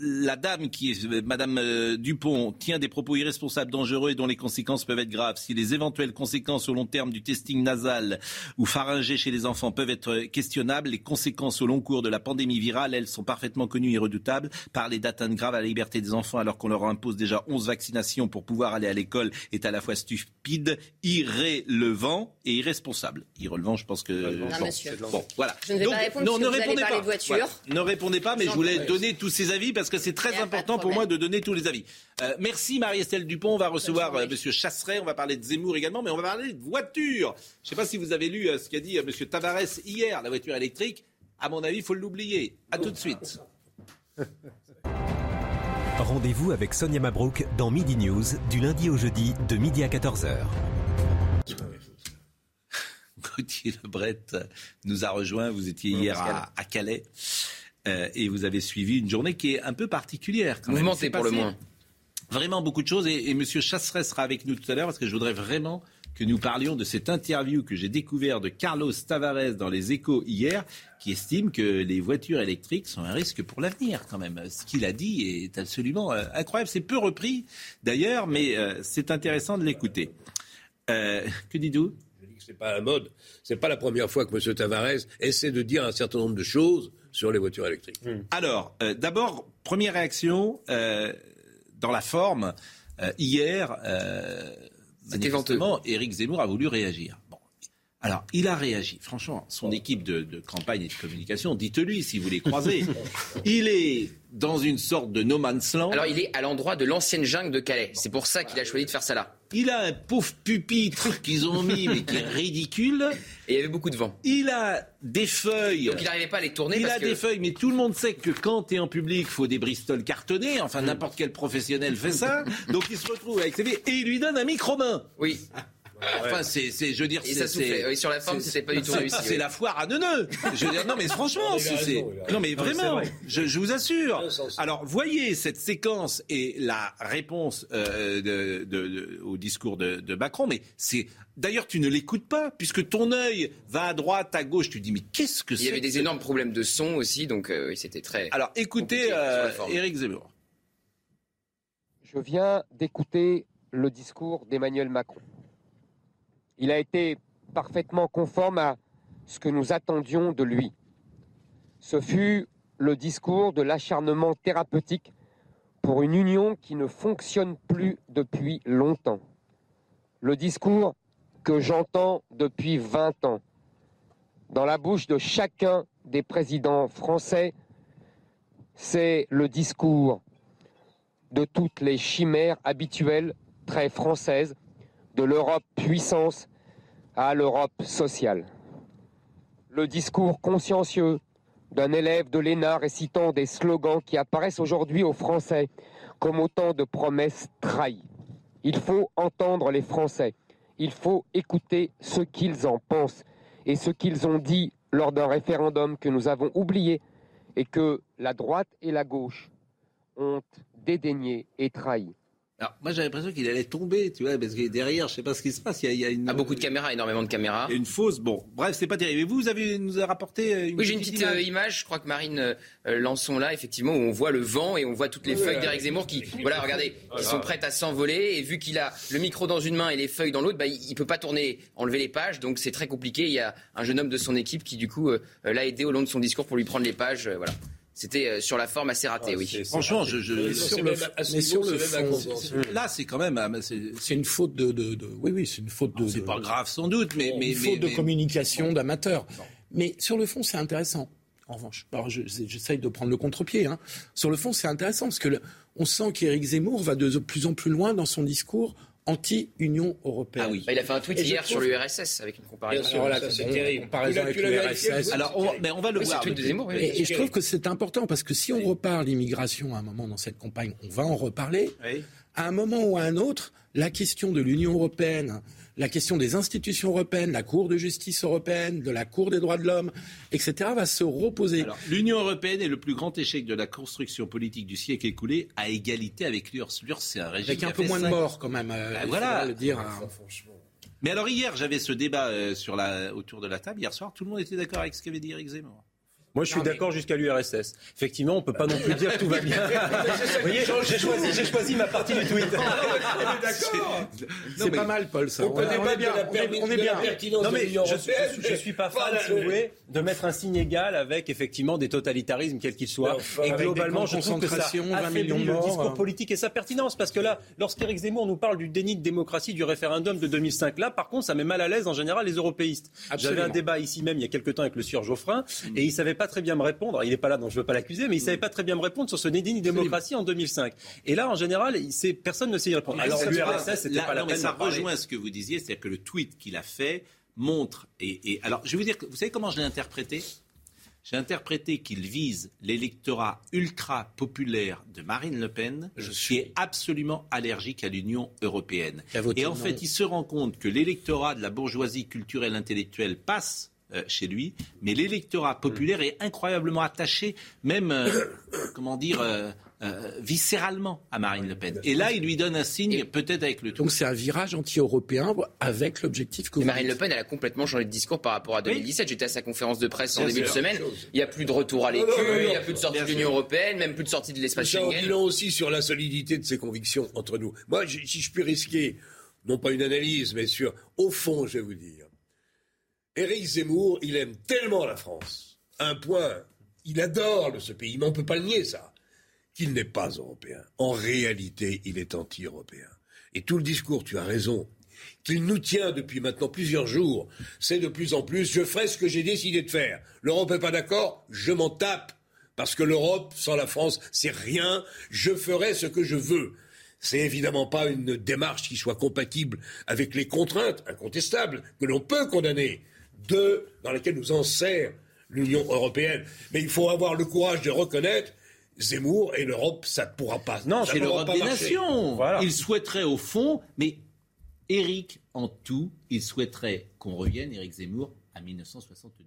la dame qui est Madame Dupont tient des propos irresponsables, dangereux et dont les conséquences peuvent être graves. Si les éventuelles conséquences au long terme du testing nasal ou pharyngé chez les enfants peuvent être questionnables, les conséquences au long cours de la pandémie virale, elles sont parfaitement connues et redoutables. Parler d'atteinte grave à la liberté des enfants alors qu'on leur impose déjà 11 vaccinations pour pouvoir aller à l'école est à la fois stupide, irrélevant et irresponsable. Irrelevant, je pense que. Non, bon, voilà. Je ne vais pas répondre non, ne répondez ne répondez pas, mais je voulais donner tous ces avis parce que c'est très important pour moi de donner tous les avis. Euh, merci Marie-Estelle Dupont. On va recevoir M. Euh, Monsieur Chasseret. On va parler de Zemmour également, mais on va parler de voiture. Je ne sais pas si vous avez lu euh, ce qu'a dit Monsieur Tavares hier, la voiture électrique. À mon avis, il faut l'oublier. À tout de suite. Rendez-vous avec Sonia Mabrouk dans Midi News du lundi au jeudi de midi à 14h. Gauthier Lebret nous a rejoint. Vous étiez hier à, Calais. Euh, et vous avez suivi une journée qui est un peu particulière. Quand Mouvementée pour le moins. Vraiment beaucoup de choses. Et, et M. Chasseret sera avec nous tout à l'heure parce que je voudrais vraiment que nous parlions de cette interview que j'ai découvert de Carlos Tavares dans les échos hier, qui estime que les voitures électriques sont un risque pour l'avenir quand même. Ce qu'il a dit est absolument euh, incroyable. C'est peu repris d'ailleurs, mais euh, c'est intéressant de l'écouter. que dites-vous? C'est pas la mode. C'est pas la première fois que M. Tavares essaie de dire un certain nombre de choses sur les voitures électriques. Hmm. Alors, euh, d'abord, première réaction euh, dans la forme. Euh, hier, manifestement, Éric Zemmour a voulu réagir. Alors, il a réagi. Franchement, son équipe de, de campagne et de communication, dites-lui si vous les croisez, il est dans une sorte de no man's land. Alors, il est à l'endroit de l'ancienne jungle de Calais. C'est pour ça qu'il a choisi de faire ça là. Il a un pauvre pupitre qu'ils ont mis, mais qui est ridicule. Et il y avait beaucoup de vent. Il a des feuilles. Donc il n'arrivait pas à les tourner. Il a des feuilles, mais tout le monde sait que quand tu es en public, il faut des Bristol cartonnés. Enfin, n'importe quel professionnel fait ça. Donc il se retrouve avec ses et il lui donne un micro-main. Oui. Enfin, c'est, c'est, je veux dire, c'est, oui, sur la forme, c'était pas du tout réussi. C'est la foire à neuneux. Je veux dire, non, mais franchement, c'est, non, mais vraiment, je, je, vous assure. Alors, voyez cette séquence et la réponse euh, de, de, au discours de, de Macron, mais c'est D'ailleurs, tu ne l'écoutes pas, puisque ton œil va à droite, à gauche. Tu dis, mais qu'est-ce que c'est Il y avait des énormes problèmes de son aussi, donc euh, c'était très. Alors, écoutez euh, Éric Zemmour. Je viens d'écouter le discours d'Emmanuel Macron. Il a été parfaitement conforme à ce que nous attendions de lui. Ce fut le discours de l'acharnement thérapeutique pour une union qui ne fonctionne plus depuis longtemps. Le discours que j'entends depuis 20 ans dans la bouche de chacun des présidents français, c'est le discours de toutes les chimères habituelles, très françaises, de l'Europe puissance à l'Europe sociale. Le discours consciencieux d'un élève de l'ENA récitant des slogans qui apparaissent aujourd'hui aux Français comme autant de promesses trahies. Il faut entendre les Français, il faut écouter ce qu'ils en pensent et ce qu'ils ont dit lors d'un référendum que nous avons oublié et que la droite et la gauche ont dédaigné et trahi. Alors, moi, j'ai l'impression qu'il allait tomber, tu vois, parce que derrière, je sais pas ce qui se passe. Il y a, une. Ah, beaucoup de caméras, énormément de caméras. une fausse. Bon, bref, c'est pas terrible. Et vous, vous avez nous a rapporté euh, une. Oui, j'ai une petite euh, image. Je crois que Marine euh, Lançon là, effectivement, où on voit le vent et on voit toutes les feuilles d'Éric Zemmour qui, voilà, regardez, qui sont prêtes à s'envoler. Et vu qu'il a le micro dans une main et les feuilles dans l'autre, bah, il, peut pas tourner, enlever les pages. Donc, c'est très compliqué. Il y a un jeune homme de son équipe qui, du coup, l'a aidé au long de son discours pour lui prendre les pages. voilà. C'était euh, sur la forme assez raté, ah, oui. Franchement, je, je sur le, mais sur le fond, là, c'est quand même, ah, c'est une faute de, de, de, oui, oui, c'est une faute de. C'est pas grave sans doute, mais, mais une faute de communication d'amateurs. Mais sur le fond, c'est intéressant. En revanche, j'essaye de prendre le contre-pied. Hein. Sur le fond, c'est intéressant parce que on sent qu'Éric Zemmour va de plus en plus loin dans son discours anti-Union européenne. Ah oui. Bah, il a fait un tweet hier sur l'URSS avec une comparaison. c'est terrible. Comparaison avec l'URSS. Alors, on, mais on va le voir. et, je trouve que c'est important parce que si on repart l'immigration à un moment dans cette campagne, on va en reparler. À un moment ou à un autre, la question de l'Union européenne, la question des institutions européennes, la Cour de justice européenne, de la Cour des droits de l'homme, etc., va se reposer. L'Union européenne est le plus grand échec de la construction politique du siècle écoulé, à égalité avec l'URSS. L'URSS, c'est un régime. Avec un peu moins de morts, quand même. Euh, ben voilà. Le dire. Hein. Mais alors, hier, j'avais ce débat euh, sur la, autour de la table. Hier soir, tout le monde était d'accord avec ce qu'avait dit Eric Zemmour. Moi, je suis d'accord jusqu'à l'URSS. Effectivement, on peut pas non plus dire tout va bien. Vous voyez, j'ai choisi, j'ai choisi ma partie du tweet. C'est pas mal, Paul. Ça. On, on, est bien. On est bien. Non mais je, je, suis pas fan, si vous voulez, de mettre un signe égal avec effectivement des totalitarismes quels qu'ils soient. Et globalement, je trouve que ça affaiblit le discours politique et sa pertinence, parce que là, lorsqu'Éric Zemmour nous parle du déni de démocratie du référendum de 2005, là, par contre, ça met mal à l'aise en général les européistes. J'avais un débat ici même il y a quelques temps avec le sieur Geoffrin, et il savait pas très bien me répondre. Il n'est pas là, donc je ne veux pas l'accuser, mais il savait pas très bien me répondre sur ce déni de démocratie en 2005. Et là, en général, personne ne sait y répondre. Alors l'URSS, c'était pas la peine. Mais ça rejoint ce que vous disiez, c'est-à-dire que le tweet qu'il a fait montre. Et, et, alors, je vais vous dire, vous savez comment je l'ai interprété? J'ai interprété qu'il vise l'électorat ultra populaire de Marine Le Pen, je qui est absolument allergique à l'Union européenne. Et en fait, il se rend compte que l'électorat de la bourgeoisie culturelle intellectuelle passe euh, chez lui, mais l'électorat populaire est incroyablement attaché, même, euh, comment dire, euh, viscéralement à Marine Le Pen. Et là, il lui donne un signe, peut-être avec le tout. Donc c'est un virage anti-européen avec l'objectif que Marine Le Pen, elle a complètement changé de discours par rapport à 2017. J'étais à sa conférence de presse en début de semaine. Il n'y a plus de retour à l'écu, il n'y a plus de sortie de l'Union européenne, même plus de sortie de l'espace Schengen. bilan aussi sur la solidité de ses convictions entre nous. Moi, si je puis risquer, non pas une analyse, mais sur, au fond, je vais vous dire, Éric Zemmour, il aime tellement la France, un point, il adore ce pays, mais on ne peut pas le nier ça, qu'il n'est pas européen. En réalité, il est anti-européen. Et tout le discours, tu as raison, qu'il nous tient depuis maintenant plusieurs jours, c'est de plus en plus, je ferai ce que j'ai décidé de faire. L'Europe n'est pas d'accord, je m'en tape. Parce que l'Europe, sans la France, c'est rien. Je ferai ce que je veux. C'est évidemment pas une démarche qui soit compatible avec les contraintes incontestables que l'on peut condamner de, dans laquelle nous en sert l'Union européenne. Mais il faut avoir le courage de reconnaître Zemmour et l'Europe, ça ne pourra pas. Non, c'est l'Europe des nations. Il souhaiterait au fond, mais Éric, en tout, il souhaiterait qu'on revienne, Éric Zemmour, à 1972.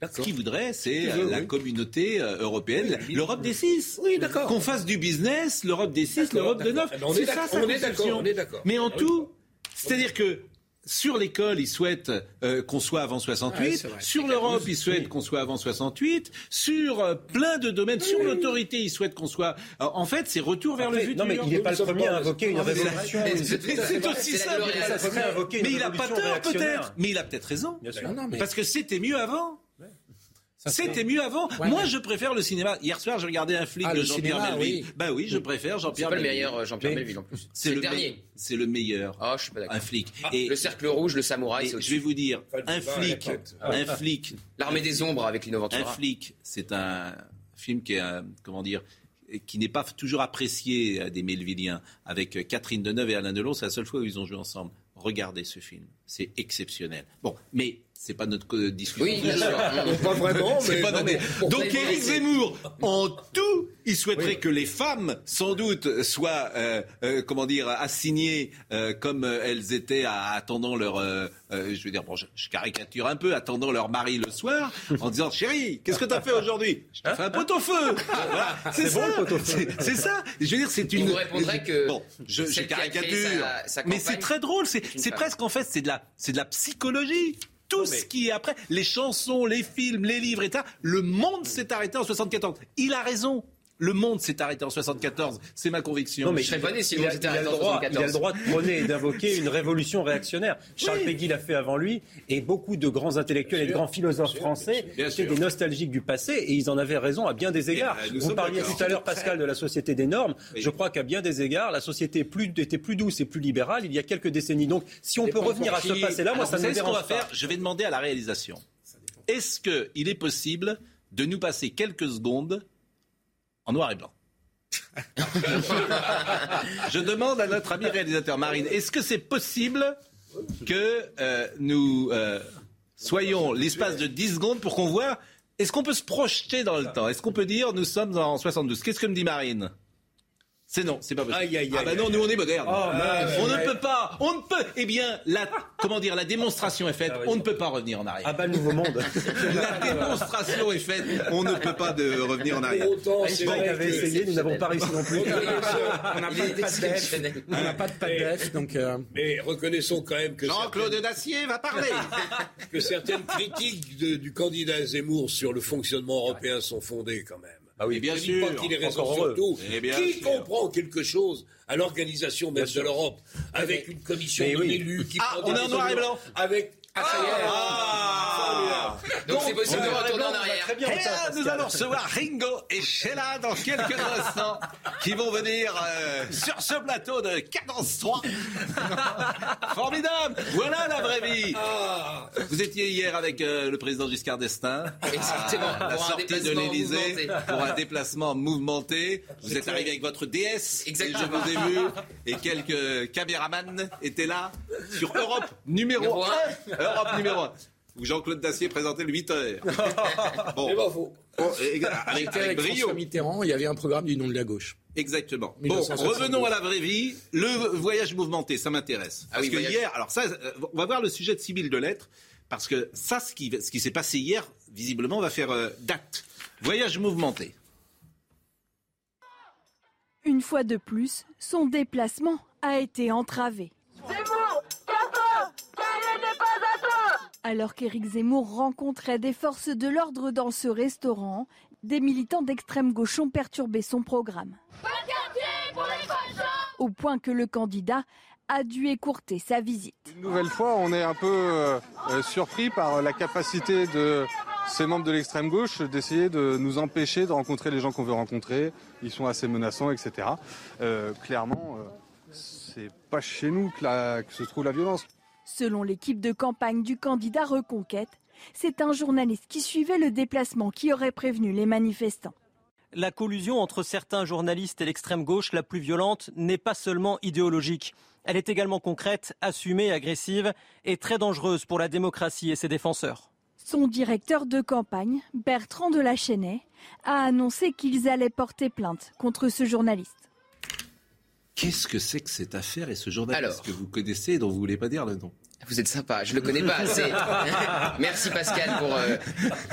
Ce qu'il voudrait, c'est la communauté euh, européenne, l'Europe des six. Oui, d'accord. Qu'on fasse du business, l'Europe des six, l'Europe de neuf. C'est ça, on est d'accord. On est d'accord. Mais en tout, c'est-à-dire que sur l'école, ils souhaitent euh, qu'on soit avant 68. sur l'Europe, ils souhaitent qu'on soit avant 68. Sur euh, plein de domaines, sur l'autorité, ils souhaitent qu'on soit. Euh, en fait, c'est retour vers le futur. Non, mais il n'est pas le premier à invoquer une révolution. C'est aussi ça. Mais il n'a pas tort, peut-être. Mais il a peut-être raison. Parce que c'était mieux avant. C'était mieux avant. Moi, je préfère le cinéma. Hier soir, je regardais un flic ah, de Jean-Pierre Melville. Oui. Bah oui, je préfère Jean-Pierre. C'est pas le meilleur euh, Jean-Pierre Melville en plus. C'est le, dernier. C'est le meilleur. Ah, je suis pas d'accord. Un flic. Ah, et le cercle rouge, le samouraï. je vais vous dire, un flic, un flic. L'armée des ombres avec Lino Un flic, c'est un film qui est, comment dire, qui n'est pas toujours apprécié euh, des Melvilliens, avec euh, Catherine Deneuve et Alain Delon. C'est la seule fois où ils ont joué ensemble. Regardez ce film, c'est exceptionnel. Bon, mais c'est pas notre discussion. Oui, pas vraiment. Mais pas Donc Éric Zemmour, en tout, il souhaiterait que les femmes, sans doute, soient, euh, euh, comment dire, assignées euh, comme elles étaient à, attendant leur, je veux dire, bon, je, caricature un peu, attendant leur mari le soir, en disant, chérie, qu'est-ce que tu as fait aujourd'hui? Je t'ai fait un pot-au-feu. c'est ça. c'est ça. Je veux dire, c'est une. Il vous répondrait que. Bon, je, je caricature, mais c'est très drôle. C'est presque en fait, c'est de la, c'est de la psychologie tout ce qui est après, les chansons, les films, les livres, etc. Le monde s'est arrêté en 74. Il a raison. Le monde s'est arrêté en 74, c'est ma conviction. Non, mais je serais pas né si le monde s'était arrêté en 74. Il a le droit de prôner et d'invoquer une révolution réactionnaire. Charles Péguy l'a fait avant lui, et beaucoup de grands intellectuels et de grands philosophes français étaient des nostalgiques du passé, et ils en avaient raison à bien des égards. Euh, Vous parliez tout à l'heure, Pascal, de la société des normes. Je crois qu'à bien des égards, la société plus, était plus douce et plus libérale il y a quelques décennies. Donc, si on peut revenir à ce passé-là, moi, ça ne me dérange pas. Je vais demander à la réalisation. Est-ce qu'il est possible de nous passer quelques secondes en noir et blanc. Je demande à notre ami réalisateur Marine, est-ce que c'est possible que euh, nous euh, soyons l'espace de 10 secondes pour qu'on voit, est-ce qu'on peut se projeter dans le temps? Est-ce qu'on peut dire nous sommes en 72 Qu'est-ce que me dit Marine? C'est non, c'est pas possible. ah bah non, nous on est moderne. Oh, on ne peut pas, on ne peut. Eh bien, la, comment dire, la démonstration est faite. Ah on ne peut pas revenir en arrière. Ah bah le nouveau monde. la démonstration est faite. On ne peut pas de revenir en arrière. Autant, c'est vrai avait essayé, nous n'avons pas réussi non plus. on n'a pas de PADEF. On n'a pas de PADEF, donc. Euh, Mais reconnaissons quand même que Jean-Claude Dacier va parler. que certaines critiques du candidat Zemmour sur le fonctionnement européen sont fondées quand même. Ah oui, bien sûr. Pas qu'il est surtout. Eh qui comprend quelque chose à l'organisation même de l'Europe avec une commission d'élus qui ah, on est en noir et blanc avec ah, ça y est. Ah. Donc c'est possible de retourner en arrière. Très bien, et nous allons recevoir Ringo et Sheila dans quelques instants qui vont venir euh, sur ce plateau de Cadence 3. Formidable Voilà la vraie vie ah. Vous étiez hier avec euh, le président Giscard d'Estaing Exactement. à la sortie de l'Elysée pour un déplacement mouvementé. Vous êtes arrivé avec votre DS. Exactement. Et je vous ai vu. Et quelques caméramans étaient là sur Europe numéro 1. Europe numéro 1. Où Jean-Claude Dacier présentait le 8 heures. Bon. C'est pas faux. avec, avec, François Mitterrand, il y avait un programme du nom de la gauche. Exactement. Bon, revenons à la vraie vie. Le voyage mouvementé, ça m'intéresse. Ah parce que hier, alors ça, euh, on va voir le sujet de Sibylle de lettres, parce que ça, ce qui, ce qui s'est passé hier, visiblement, va faire euh, date. Voyage mouvementé. Une fois de plus, son déplacement a été entravé. Alors qu'Éric Zemmour rencontrait des forces de l'ordre dans ce restaurant, des militants d'extrême gauche ont perturbé son programme. Au point que le candidat a dû écourter sa visite. Une nouvelle fois, on est un peu euh, euh, surpris par la capacité de ces membres de l'extrême gauche d'essayer de nous empêcher de rencontrer les gens qu'on veut rencontrer. Ils sont assez menaçants, etc. Euh, clairement, c'est pas chez nous que, que se trouve la violence. Selon l'équipe de campagne du candidat Reconquête, c'est un journaliste qui suivait le déplacement qui aurait prévenu les manifestants. La collusion entre certains journalistes et l'extrême gauche la plus violente n'est pas seulement idéologique. Elle est également concrète, assumée, agressive et très dangereuse pour la démocratie et ses défenseurs. Son directeur de campagne, Bertrand de Lachenay, a annoncé qu'ils allaient porter plainte contre ce journaliste. Qu'est-ce que c'est que cette affaire et ce journaliste que vous connaissez et dont vous ne voulez pas dire le nom? Vous êtes sympa, je le connais pas assez. Merci Pascal pour. Euh,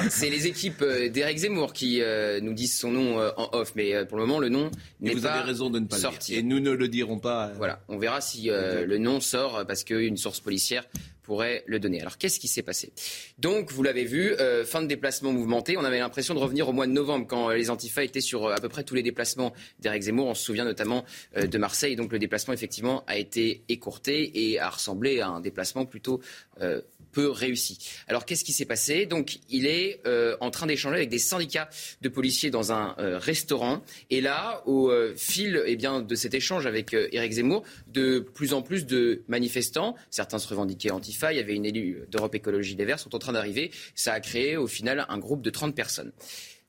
c'est les équipes euh, d'Éric Zemmour qui euh, nous disent son nom en off, mais pour le moment le nom n'est pas. Vous avez raison de ne pas sorti. Le dire. Et nous ne le dirons pas. Voilà, on verra si le nom sort parce qu'une source policière pourrait le donner. Alors qu'est-ce qui s'est passé? Donc vous l'avez vu, euh, fin de déplacement mouvementé. On avait l'impression de revenir au mois de novembre quand euh, les Antifa étaient sur euh, à peu près tous les déplacements d'Éric Zemmour. On se souvient notamment de Marseille. Donc le déplacement effectivement a été écourté et a ressemblé à un déplacement plutôt réussi. Alors qu'est-ce qui s'est passé? Donc il est euh, en train d'échanger avec des syndicats de policiers dans un euh, restaurant. Et là, au euh, fil eh bien, de cet échange avec Éric Zemmour, de plus en plus de manifestants, certains se revendiquaient antifa, il y avait une élue d'Europe Écologie des Verts, sont en train d'arriver. Ça a créé au final un groupe de 30 personnes.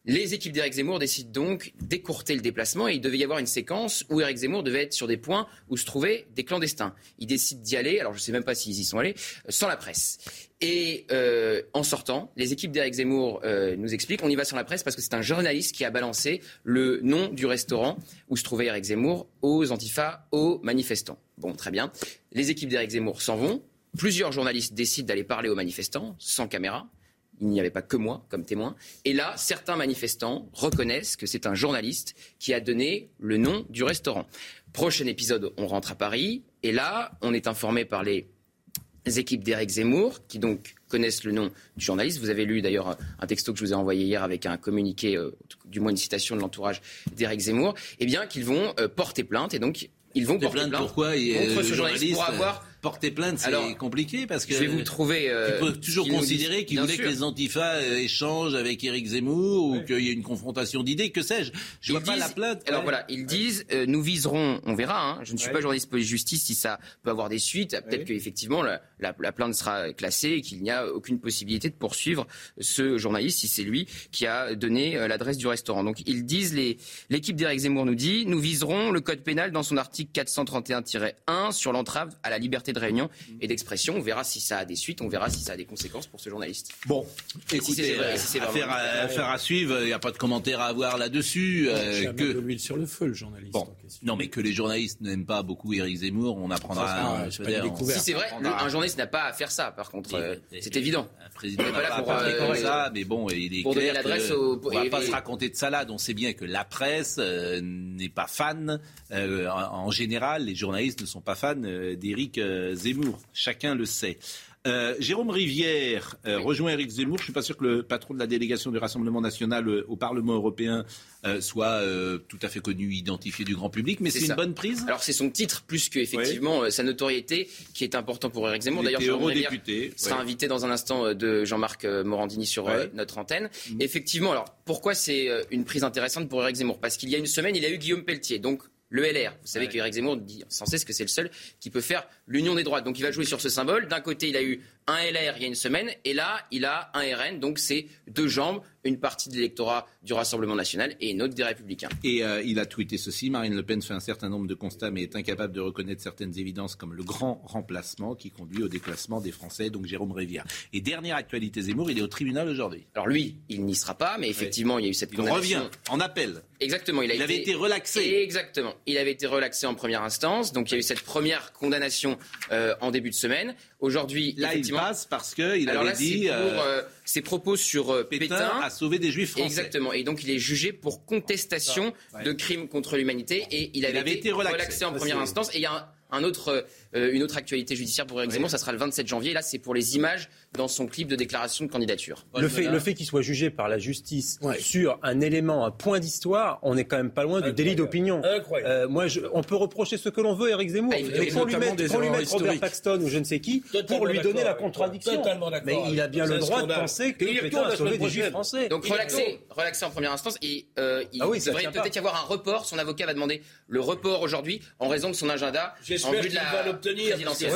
Les équipes d'Éric Zemmour décident donc d'écourter le déplacement et il devait y avoir une séquence où Éric Zemmour devait être sur des points où se trouvaient des clandestins. Ils décident d'y aller, alors je ne sais même pas s'ils y sont allés, euh, sans la presse. Et euh, en sortant, les équipes d'Éric Zemmour euh, nous expliquent on y va sans la presse parce que c'est un journaliste qui a balancé le nom du restaurant où se trouvait Éric Zemmour aux antifas, aux manifestants. Bon, très bien. Les équipes d'Éric Zemmour s'en vont. Plusieurs journalistes décident d'aller parler aux manifestants sans caméra il n'y avait pas que moi comme témoin. Et là, certains manifestants reconnaissent que c'est un journaliste qui a donné le nom du restaurant. Prochain épisode, on rentre à Paris. Et là, on est informé par les équipes d'Éric Zemmour, qui donc connaissent le nom du journaliste. Vous avez lu d'ailleurs un texto que je vous ai envoyé hier avec un communiqué, euh, du moins une citation de l'entourage d'Éric Zemmour, eh bien qu'ils vont euh, porter plainte et donc ils vont porter plainte, pourquoi contre ce journaliste pour avoir porter plainte, c'est compliqué parce que. Je vais vous trouver. Euh, tu peux toujours considérer qu'il voulait que les antifas euh, échangent avec Éric Zemmour ou qu'il y ait une confrontation d'idées, que sais-je. Je vois pas la plainte. Alors voilà, ils disent euh, nous viserons, on verra. Hein, je ne suis pas journaliste de justice si ça peut avoir des suites. Peut-être qu'effectivement la, la, la, plainte sera classée et qu'il n'y a aucune possibilité de poursuivre ce journaliste si c'est lui qui a donné l'adresse du restaurant. Donc ils disent l'équipe d'Éric Zemmour nous dit nous viserons le code pénal dans son article 431-1 sur l'entrave à la liberté de réunion et d'expression. On verra si ça a des suites, on verra si ça a des conséquences pour ce journaliste. Bon, écoutez, affaire, à, suivre, il n'y a pas de commentaire à avoir là-dessus. Euh, que de l'huile sur le feu, le journaliste. Bon. Non, mais que les journalistes n'aiment pas beaucoup Éric Zemmour, on apprendra. si c'est vrai, un journaliste n'a pas à faire ça. Par contre, euh, c'est évident. Un président n'est pas là pour euh, ça, mais bon, il est pour clair l'adresse au... on va pas se raconter de salade. On sait bien que la presse n'est pas fan. en général, les journalistes ne sont pas fans d'Éric Zemmour. Chacun le sait. Euh, Jérôme Rivière euh, rejoint Éric Zemmour. Je ne suis pas sûr que le patron de la délégation du Rassemblement national euh, au Parlement européen soit tout à fait connu, identifié du grand public, mais c'est une bonne prise. Alors c'est son titre plus que effectivement sa notoriété qui est important pour Éric Zemmour. D'ailleurs, Jérôme Rivière sera invité dans un instant de Jean-Marc Morandini sur notre antenne. Mm. Effectivement, alors pourquoi c'est une prise intéressante pour Éric Zemmour? Parce qu'il y a une semaine, il a eu Guillaume Pelletier, donc le LR. Vous savez qu'Éric Zemmour dit sans cesse que c'est le seul qui peut faire l'union des droites. Donc il va jouer sur ce symbole. D'un côté, il a eu un LR il y a une semaine, et là, il a un RN. Donc c'est deux jambes, une partie de l'électorat du Rassemblement national et une autre des Républicains. Et euh, il a tweeté ceci Marine Le Pen fait un certain nombre de constats, mais est incapable de reconnaître certaines évidences comme le grand remplacement qui conduit au déclassement des Français. Donc Jérôme Rivière. Et dernière actualité Zemmour, il est au tribunal aujourd'hui. Alors lui, il n'y sera pas, mais effectivement, il y a eu cette il revient en appel. Exactement. Il, avait été relaxé. Exactement. Il avait été relaxé en première instance. Donc il y a eu cette première condamnation euh, en début de semaine. Aujourd'hui, là, il passe parce qu'il avait dit. Euh, euh, ses propos sur Pétain, a sauvé des Juifs français. Exactement. Et donc il est jugé pour contestation de crimes contre l'humanité et il avait, été, relaxé. en première instance. Et il y a un autre, une autre actualité judiciaire pour Eric Zemmour, ça sera le 27 janvier. Là, c'est pour les images dans son clip de déclaration de candidature. Le fait, le fait qu'il soit jugé par la justice sur un élément, un point d'histoire, on n'est quand même pas loin du délit d'opinion. Euh, moi, on peut reprocher ce que l'on veut à Eric Zemmour. Ah, pour lui mettre, lui mettre Robert Paxton ou je ne sais qui, pour lui donner la contradiction. Mais il a bien le droit de penser que Pétain a sauvé des juifs français. Donc relaxé, relaxé en première instance. Et euh, il ah devrait peut-être y avoir un report. Son avocat va demander le report aujourd'hui en raison de son agenda. J'espère qu'il va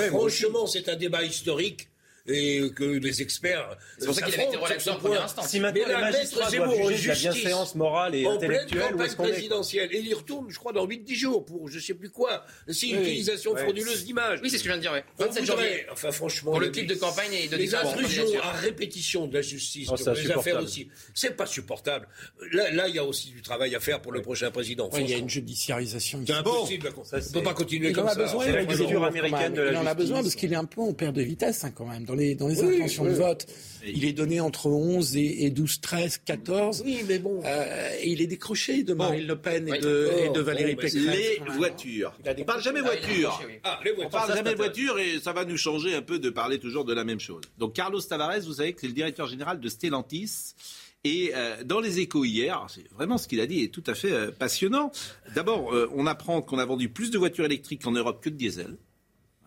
Franchement, c'est un débat historique et que les experts. C'est pour ça qu'il avait été relaxé en première instance. Si maintenant les magistrats doivent juger de la bienséance morale et en intellectuelle, où est-ce qu'on présidentielle. Et il retourne, je crois, dans 8-10 jours pour je sais plus quoi. C'est une utilisation frauduleuse d'images. Oui, c'est ce que je viens de dire, ouais. 27 janvier. Enfin, franchement. Pour le clip de campagne et de Les intrusions à répétition de la justice, oh, de les affaires aussi. C'est pas supportable. Là, là, il y a aussi du travail à faire pour le prochain président. Il y a une judiciarisation. C'est impossible. On ne peut pas continuer comme ça. Il en a besoin parce qu'il est un peu en perte de vitesse, hein, quand même, dans les intentions de vote. Il est donné entre 11 et, 12, 13, 14. Oui, mais bon. Euh, et il est décroché de Marine Le Pen et, de, Valérie Pécresse. Les voitures. On parle jamais voiture. Ah, on parle jamais voiture et ça va nous changer un peu de parler toujours de la même chose. Donc Carlos Tavares, vous savez que c'est le directeur général de Stellantis. Et euh, dans les échos hier, c'est vraiment ce qu'il a dit est tout à fait euh, passionnant. D'abord, on apprend qu'on a vendu plus de voitures électriques en Europe que de diesel.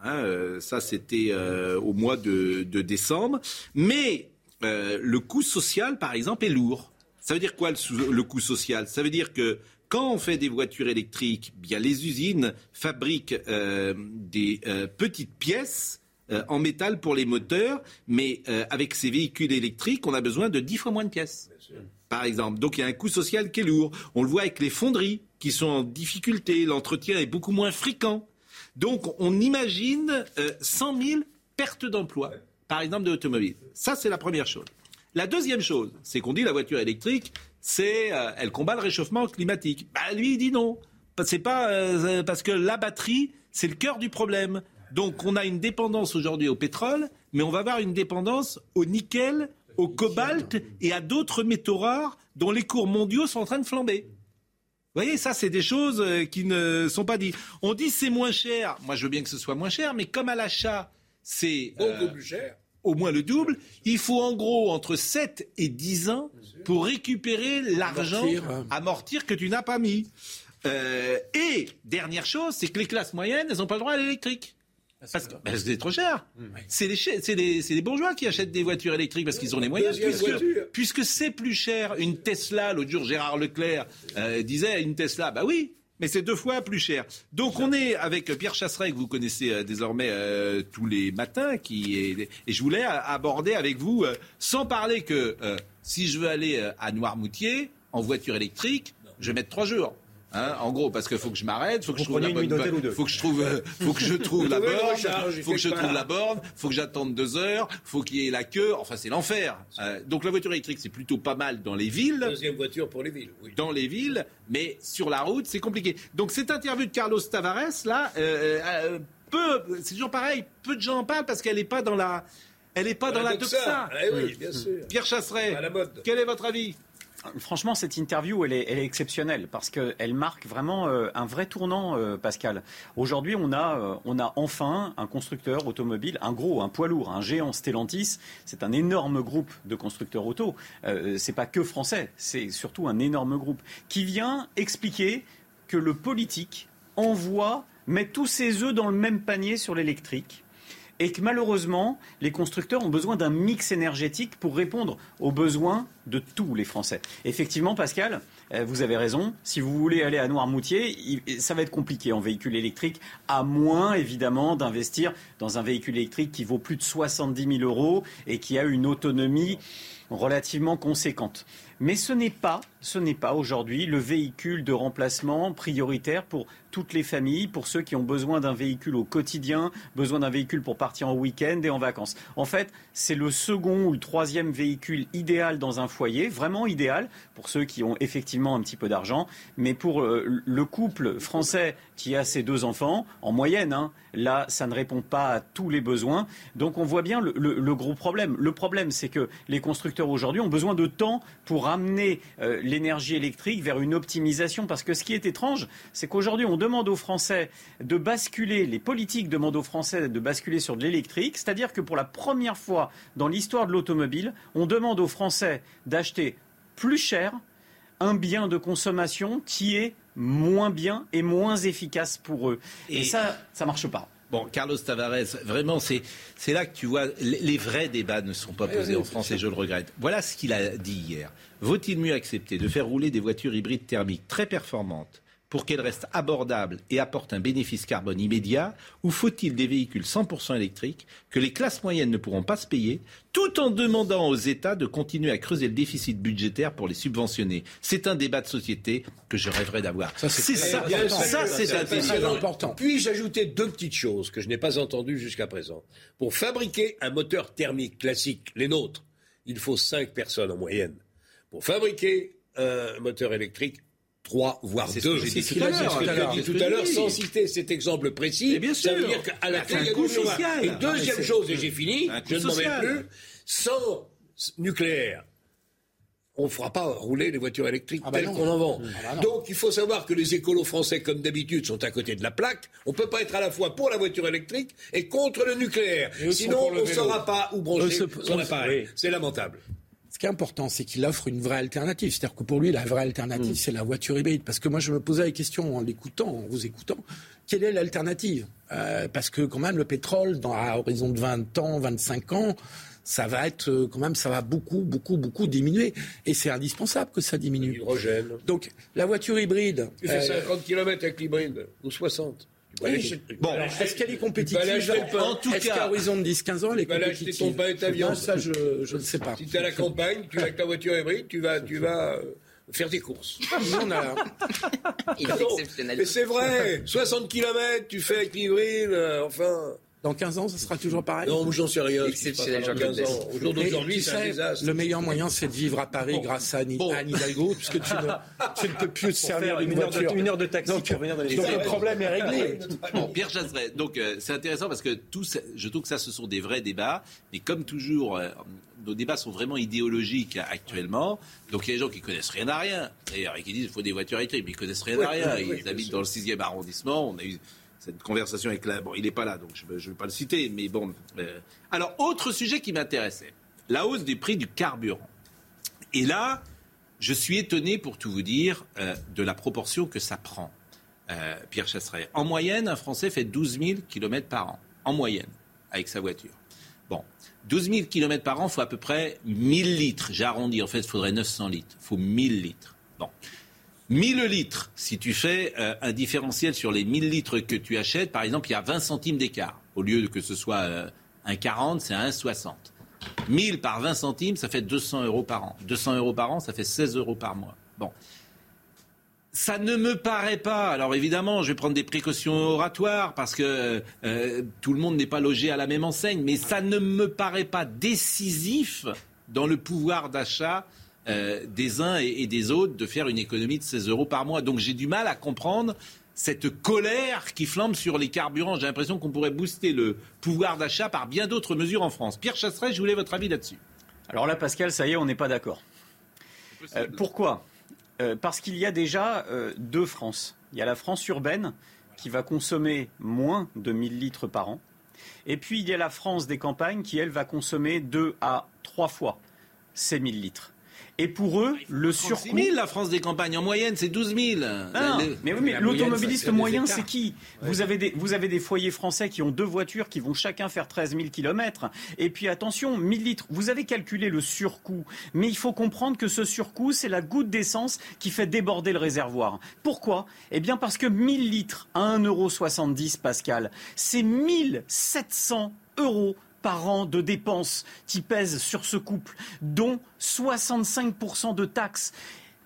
Hein, euh, ça, c'était euh, au mois de, décembre. Mais euh, le coût social, par exemple, est lourd. Ça veut dire quoi le, coût social? Ça veut dire que quand on fait des voitures électriques, bien les usines fabriquent des petites pièces en métal pour les moteurs, mais avec ces véhicules électriques, on a besoin de dix fois moins de pièces. Par exemple. Donc il y a un coût social qui est lourd. On le voit avec les fonderies qui sont en difficulté. L'entretien est beaucoup moins fréquent. Donc on imagine 100 euh, 000 pertes d'emplois, par exemple, de l'automobile. Ça, c'est la première chose. La deuxième chose, c'est qu'on dit la voiture électrique, c'est, euh, elle combat le réchauffement climatique. Bah, lui, il dit non. C'est pas euh, parce que la batterie, c'est le cœur du problème. Donc, on a une dépendance aujourd'hui au pétrole, mais on va avoir une dépendance au nickel, au cobalt et à d'autres métaux rares dont les cours mondiaux sont en train de flamber. Vous voyez, ça, c'est des choses euh, qui ne sont pas dites. On dit c'est moins cher. Moi, je veux bien que ce soit moins cher, mais comme à l'achat, c'est euh, plus cher. au moins le double, il faut en gros entre 7 et 10 ans pour récupérer l'argent, amortir que tu n'as pas mis. Euh, et dernière chose, c'est que les classes moyennes, elles n'ont pas le droit à l'électrique. Parce que ben, c'est trop cher. Mmh. C'est les, les, bourgeois qui achètent des voitures électriques parce qu'ils ont les moyens. Puisque, c'est plus cher. Une Tesla, l'autre jour Gérard Leclerc euh, disait une Tesla, bah oui, mais c'est deux fois plus cher. Donc on est avec Pierre Chasseret, que vous connaissez euh, désormais euh, tous les matins, qui est, et je voulais aborder avec vous, sans parler que si je veux aller à Noirmoutier en voiture électrique, je vais mettre trois jours. Hein, en gros, parce qu'il faut que je m'arrête, faut que je trouve la bonne, faut que je trouve, euh, faut que je trouve la borne, faut que je trouve la borne, faut que j'attende deux heures, faut qu'il y ait la queue. Enfin, c'est l'enfer. Euh, donc la voiture électrique, c'est plutôt pas mal dans les villes. Deuxième voiture pour les villes. Oui. Dans les villes, mais sur la route, c'est compliqué. Donc cette interview de Carlos Tavares là, euh, euh peu, c'est toujours pareil. Peu de gens en parlent parce qu'elle n'est pas dans la, elle n'est pas dans, la doxa. Eh oui, bien sûr. Pierre Chasseret, quel est votre avis? Franchement, cette interview, elle est, elle est exceptionnelle parce qu'elle marque vraiment euh, un vrai tournant, euh, Pascal. Aujourd'hui, on a, euh, on a enfin un constructeur automobile, un gros, un poids lourd, un géant Stellantis. C'est un énorme groupe de constructeurs auto. c'est pas que français, c'est surtout un énorme groupe qui vient expliquer que le politique envoie, met tous ses œufs dans le même panier sur l'électrique et que malheureusement, les constructeurs ont besoin d'un mix énergétique pour répondre aux besoins de tous les Français. Effectivement, Pascal, euh, vous avez raison. Si vous voulez aller à Noirmoutier, ça va être compliqué en véhicule électrique, à moins évidemment d'investir dans un véhicule électrique qui vaut plus de 70 000 euros et qui a une autonomie relativement conséquente. Mais ce n'est pas, ce n'est pas aujourd'hui le véhicule de remplacement prioritaire pour toutes les familles, pour ceux qui ont besoin d'un véhicule au quotidien, besoin d'un véhicule pour partir en week-end et en vacances. En fait, c'est le second ou le troisième véhicule idéal dans un foyer, vraiment idéal pour ceux qui ont effectivement un petit peu d'argent. Mais pour euh, le couple français qui a ses deux enfants, en moyenne, hein, là, ça ne répond pas à tous les besoins. Donc on voit bien le, gros problème. Le problème, c'est que les constructeurs aujourd'hui ont besoin de temps pour amener euh, l'énergie électrique vers une optimisation. Parce que ce qui est étrange, c'est qu'aujourd'hui, on demande aux Français de basculer, les politiques demandent aux Français de basculer sur de l'électrique. C'est-à-dire que pour la première fois dans l'histoire de l'automobile, on demande aux Français d'acheter plus cher un bien de consommation qui est moins bien et moins efficace pour eux. Et, ça, ça marche pas. Bon, Carlos Tavares, vraiment, c'est là que tu vois, les, vrais débats ne sont pas posés en France et je le regrette. Voilà ce qu'il a dit hier. Vaut-il mieux accepter de faire rouler des voitures hybrides thermiques très performantes pour qu'elles restent abordables et apportent un bénéfice carbone immédiat Ou faut-il des véhicules 100% électriques que les classes moyennes ne pourront pas se payer, tout en demandant aux États de continuer à creuser le déficit budgétaire pour les subventionner? C'est un débat de société que je rêverais d'avoir. c'est ça, ça, c'est important. Puis-je ajouter deux petites choses que je n'ai pas entendues jusqu'à présent Pour fabriquer un moteur thermique classique, les nôtres, il faut cinq personnes en moyenne. Pour fabriquer un moteur électrique, trois, voire deux. C'est ce que j'ai dit tout à l'heure, sans citer cet exemple précis. Bien ça veut dire qu'à la clé, il y a du Et deuxième chose, et j'ai fini, je ne m'en vais plus, sans nucléaire, on ne fera pas rouler les voitures électriques ah bah telles qu'on en vend. Ah bah Donc il faut savoir que les écolos français, comme d'habitude, sont à côté de la plaque. On ne peut pas être à la fois pour la voiture électrique et contre le nucléaire. Sinon, on ne saura pas où brancher son appareil. C'est lamentable qui est important, c'est qu'il offre une vraie alternative. C'est-à-dire que pour lui, la vraie alternative, mm. c'est la voiture hybride. Parce que moi, je me posais la question en l'écoutant, en vous écoutant, quelle est l'alternative? Euh, Parce que quand même, le pétrole, dans, à horizon de 20 ans, 25 ans, ça va être euh, quand même, ça va beaucoup, beaucoup, beaucoup diminuer. Et c'est indispensable que ça diminue. L'hydrogène. Donc, la voiture hybride. Tu fais 50 km avec l'hybride, ou 60. Bon, est-ce qu'elle est compétitive En tout est-ce qu'à horizon de 10-15 ans, elle est compétitive acheter ton pain et ta viande. Ça, je ne sais pas. Si tu es à la campagne, tu vas avec ta voiture hybride, tu vas, tu vas euh, faire des courses. on a... Il est exceptionnel. Mais c'est vrai, 60 km, tu fais avec l'hybride, euh, enfin... Dans 15 ans, ce sera toujours pareil Non, j'en sais rien. Exceptionnel, Jean 15 ans. Aujourd'hui, c'est un désastre. Le meilleur moyen, c'est de vivre à Paris grâce à Anne, Hidalgo, puisque tu ne, tu ne peux plus te servir d'une voiture. Une heure de taxi donc, pour venir dans les Donc le problème est réglé. Bon, Pierre Chasseret, donc euh, c'est intéressant parce que tout, je trouve que ça, ce sont des vrais débats, mais comme toujours, euh, nos débats sont vraiment idéologiques actuellement. Donc il y a des gens qui connaissent rien à rien, d'ailleurs, et qui disent qu'il faut des voitures électriques, mais ils connaissent rien à rien. Ils habitent dans le 6e arrondissement. On a eu cette conversation avec la... Bon, il n'est pas là, donc je ne vais pas le citer, mais bon. Euh, alors, autre sujet qui m'intéressait, la hausse des prix du carburant. Et là, je suis étonné, pour tout vous dire, euh, de la proportion que ça prend, euh, Pierre Chasseret. En moyenne, un Français fait 12 000 km par an, en moyenne, avec sa voiture. Bon, 12 000 km par an, il faut à peu près 1000 litres. J'ai arrondi, en fait, il faudrait 900 litres. Il faut 1000 litres. Bon. 1000 litres, si tu fais euh, un différentiel sur les 1000 litres que tu achètes, par exemple, il y a 20 centimes d'écart. Au lieu de que ce soit euh, un 40, c'est un 1,60. 1000 par 20 centimes, ça fait 200 euros par an. 200 euros par an, ça fait 16 euros par mois. Bon. ça ne me paraît pas. Alors évidemment, je vais prendre des précautions oratoires parce que euh, tout le monde n'est pas logé à la même enseigne, mais ça ne me paraît pas décisif dans le pouvoir d'achat euh, des uns et, des autres de faire une économie de 16 euros par mois. Donc j'ai du mal à comprendre cette colère qui flambe sur les carburants. J'ai l'impression qu'on pourrait booster le pouvoir d'achat par bien d'autres mesures en France. Pierre Chasseret, je voulais votre avis là-dessus. Alors là, Pascal, ça y est, on n'est pas d'accord. Euh, pourquoi? Euh, Parce qu'il y a déjà deux France. Il y a la France urbaine qui va consommer moins de 1000 litres par an. Et puis il y a la France des campagnes qui, elle, va consommer deux à trois fois ces 1000 litres. Et pour eux, le surcoût. 000, la France des campagnes. En moyenne, c'est 12 000. Ah, mais oui, mais l'automobiliste moyen, c'est qui vous, avez des, vous avez des foyers français qui ont deux voitures qui vont chacun faire 13 000 km. Et puis attention, 1000 litres. Vous avez calculé le surcoût. Mais il faut comprendre que ce surcoût, c'est la goutte d'essence qui fait déborder le réservoir. Pourquoi? Eh bien parce que 1000 litres à 1,70€, Pascal, c'est 1700 euros par an de dépenses qui pèsent sur ce couple, dont 65% de taxes.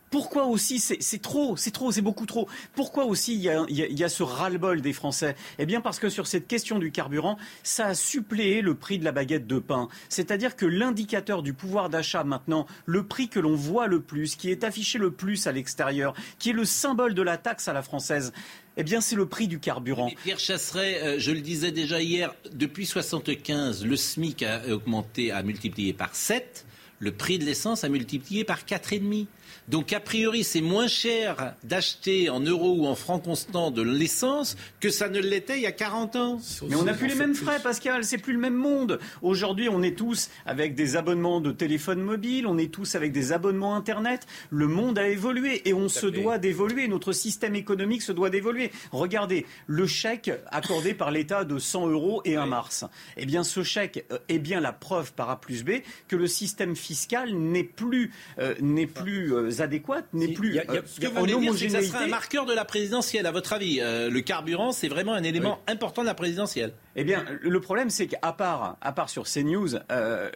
Pourquoi aussi c'est trop, c'est trop, c'est beaucoup trop. Pourquoi aussi il y a, ce ras-le-bol des Français? Eh bien parce que sur cette question du carburant, ça a suppléé le prix de la baguette de pain. C'est-à-dire que l'indicateur du pouvoir d'achat maintenant, le prix que l'on voit le plus, qui est affiché le plus à l'extérieur, qui est le symbole de la taxe à la française, eh bien, c'est le prix du carburant. Pierre Chasseret, euh, je le disais déjà hier, depuis 1975, le SMIC a augmenté, a multiplié par 7, le prix de l'essence a multiplié par 4,5. Donc a priori, c'est moins cher d'acheter en euros ou en francs constants de l'essence que ça ne l'était il y a 40 ans. Mais on n'a plus les mêmes frais, Pascal. C'est plus le même monde. Aujourd'hui, on est tous avec des abonnements de téléphone mobile, on est tous avec des abonnements Internet. Le monde a évolué et on se doit d'évoluer. Notre système économique se doit d'évoluer. Regardez, le chèque accordé par l'État de 100 euros et un mars. Eh bien, ce chèque euh, est bien la preuve par A plus B que le système fiscal n'est plus, euh, n'est plus euh, adéquate n'est plus. Y a, euh, ce que vous voulez dire, c'est que ça sera un marqueur de la présidentielle, à votre avis. Euh, le carburant, c'est vraiment un élément important de la présidentielle. Eh bien, le problème, c'est qu'à part, à part sur CNews, euh,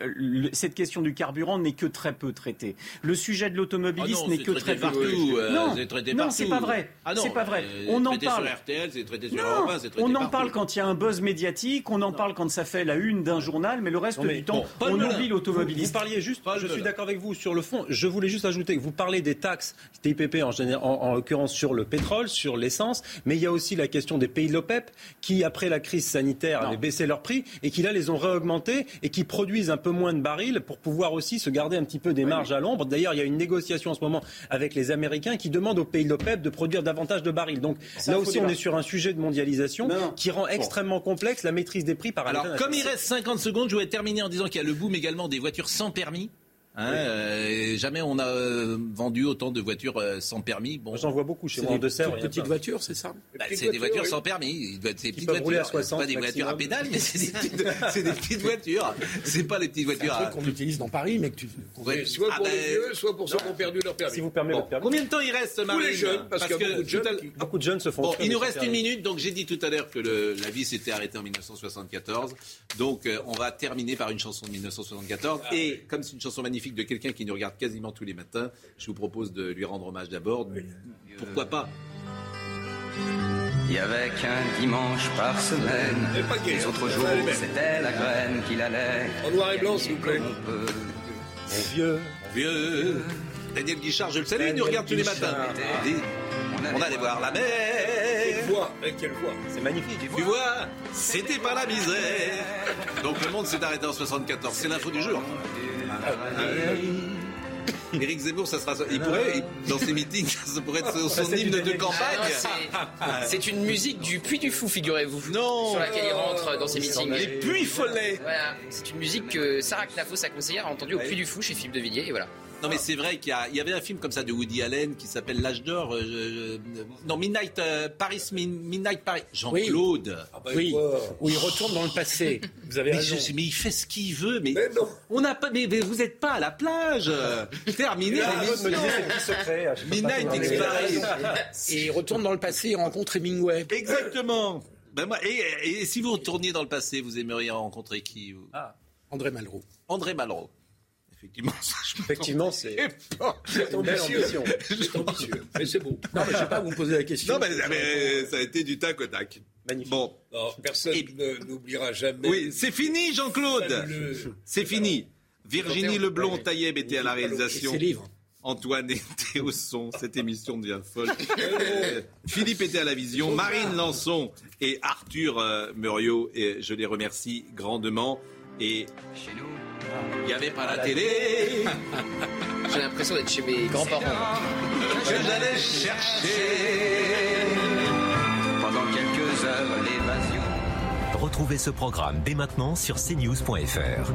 cette question du carburant n'est que très peu traitée. Le sujet de l'automobilisme ah n'est que très peu partout. Euh, non, non c'est pas vrai. Ah c'est pas vrai. On en parle. Sur RTL, c'est traité sur non, On en parle quand il y a un buzz médiatique. On en parle quand ça fait la une d'un journal, mais le reste du temps, on oublie l'automobilisme. Vous, parliez juste. je suis d'accord avec vous sur le fond. Je voulais juste ajouter que vous parlez des taxes TIPP en, en, en l'occurrence sur le pétrole, sur l'essence, mais il y a aussi la question des pays de l'OPEP qui, après la crise sanitaire, avaient baissé leurs prix et qui là les ont réaugmentés et qui produisent un peu moins de barils pour pouvoir aussi se garder un petit peu des marges à l'ombre. D'ailleurs, il y a une négociation en ce moment avec les Américains qui demandent aux pays de l'OPEP de produire davantage de barils. Donc là aussi, on est sur un sujet de mondialisation qui rend extrêmement complexe la maîtrise des prix par Alors, comme il reste 50 secondes, je voudrais terminer en disant qu'il y a le boom également des voitures sans permis. Hein, euh, jamais on a euh, vendu autant de voitures euh, sans permis. Bon, j'en vois beaucoup chez moi en Deux-Sèvres. Petites voitures, c'est ça? Bah, C'est des voitures sans permis. C'est petites voitures. C'est pas des voitures à pédales, mais c'est des, petites, voitures. C'est pas les petites voitures. C'est qu'on utilise dans Paris, mais que tu. soit pour ah les ben, vieux, soit pour ceux qui ont perdu leur permis. Si vous permettez bon. permis. Combien de temps il reste, Marine Tous les jeunes, parce, que, beaucoup, de jeunes beaucoup de jeunes se font. Bon, il nous reste une minute, donc j'ai dit tout à l'heure que la vie s'était arrêtée en 1974. Donc on va terminer par une chanson de 1974. Et comme c'est une chanson magnifique de quelqu'un qui nous regarde quasiment tous les matins. Je vous propose de lui rendre hommage d'abord. Pourquoi pas? Il y avait qu'un dimanche par semaine. Les autres jours, c'était la graine qu'il allait. En noir et blanc, s'il vous plaît. Mon vieux, mon vieux. Daniel Guichard, je le salue, il nous regarde tous les matins. On allait voir la mer. Quelle voix, quelle voix. C'est magnifique. Tu vois, c'était pas la misère. Donc le monde s'est arrêté en 74. C'est l'info du jour. Éric Zemmour, ça sera. Il pourrait, dans ses meetings, ça pourrait être son ah, hymne de campagne. C'est une musique du Puy du Fou, figurez-vous. Non. Sur laquelle il rentre dans ses meetings. Les Puy Follets. Voilà. C'est une musique que Sarah Knafo, sa conseillère, a entendue au Puy du Fou chez Philippe de Villiers. Et voilà. Non, mais c'est vrai qu'il y, avait un film comme ça de Woody Allen qui s'appelle L'âge d'or. Euh, non, Midnight euh, Paris, Midnight Paris. Jean-Claude. Ah bah, oui. Où il retourne dans le passé. Vous avez mais raison. mais il fait ce qu'il veut. Mais, non. On n'a pas. Mais, vous n'êtes pas à la plage. Terminé. Midnight Paris. Et il retourne dans le passé. Il rencontre Hemingway. Exactement. Ben moi, et, si vous retourniez dans le passé, vous aimeriez rencontrer qui ah. André Malraux. André Malraux. Effectivement, Effectivement, c'est ambitieux. C'est ambitieux. Mais c'est beau. Non, mais je ne vais pas vous poser la question. Non, mais, ça a été du tac au tac. Magnifique. Bon. personne n'oubliera jamais. Oui, c'est fini, Jean-Claude. C'est fini. Virginie Leblond Taïeb était à la réalisation. Antoine était au son. Cette émission devient folle. Philippe était à la vision. Marine Lançon et Arthur euh, Muriot. Et je les remercie grandement. Et chez nous, il n'y avait pas la télé. J'ai l'impression d'être chez mes grands-parents. Que j'allais chercher pendant quelques heures l'évasion. Retrouvez ce programme dès maintenant sur cnews.fr.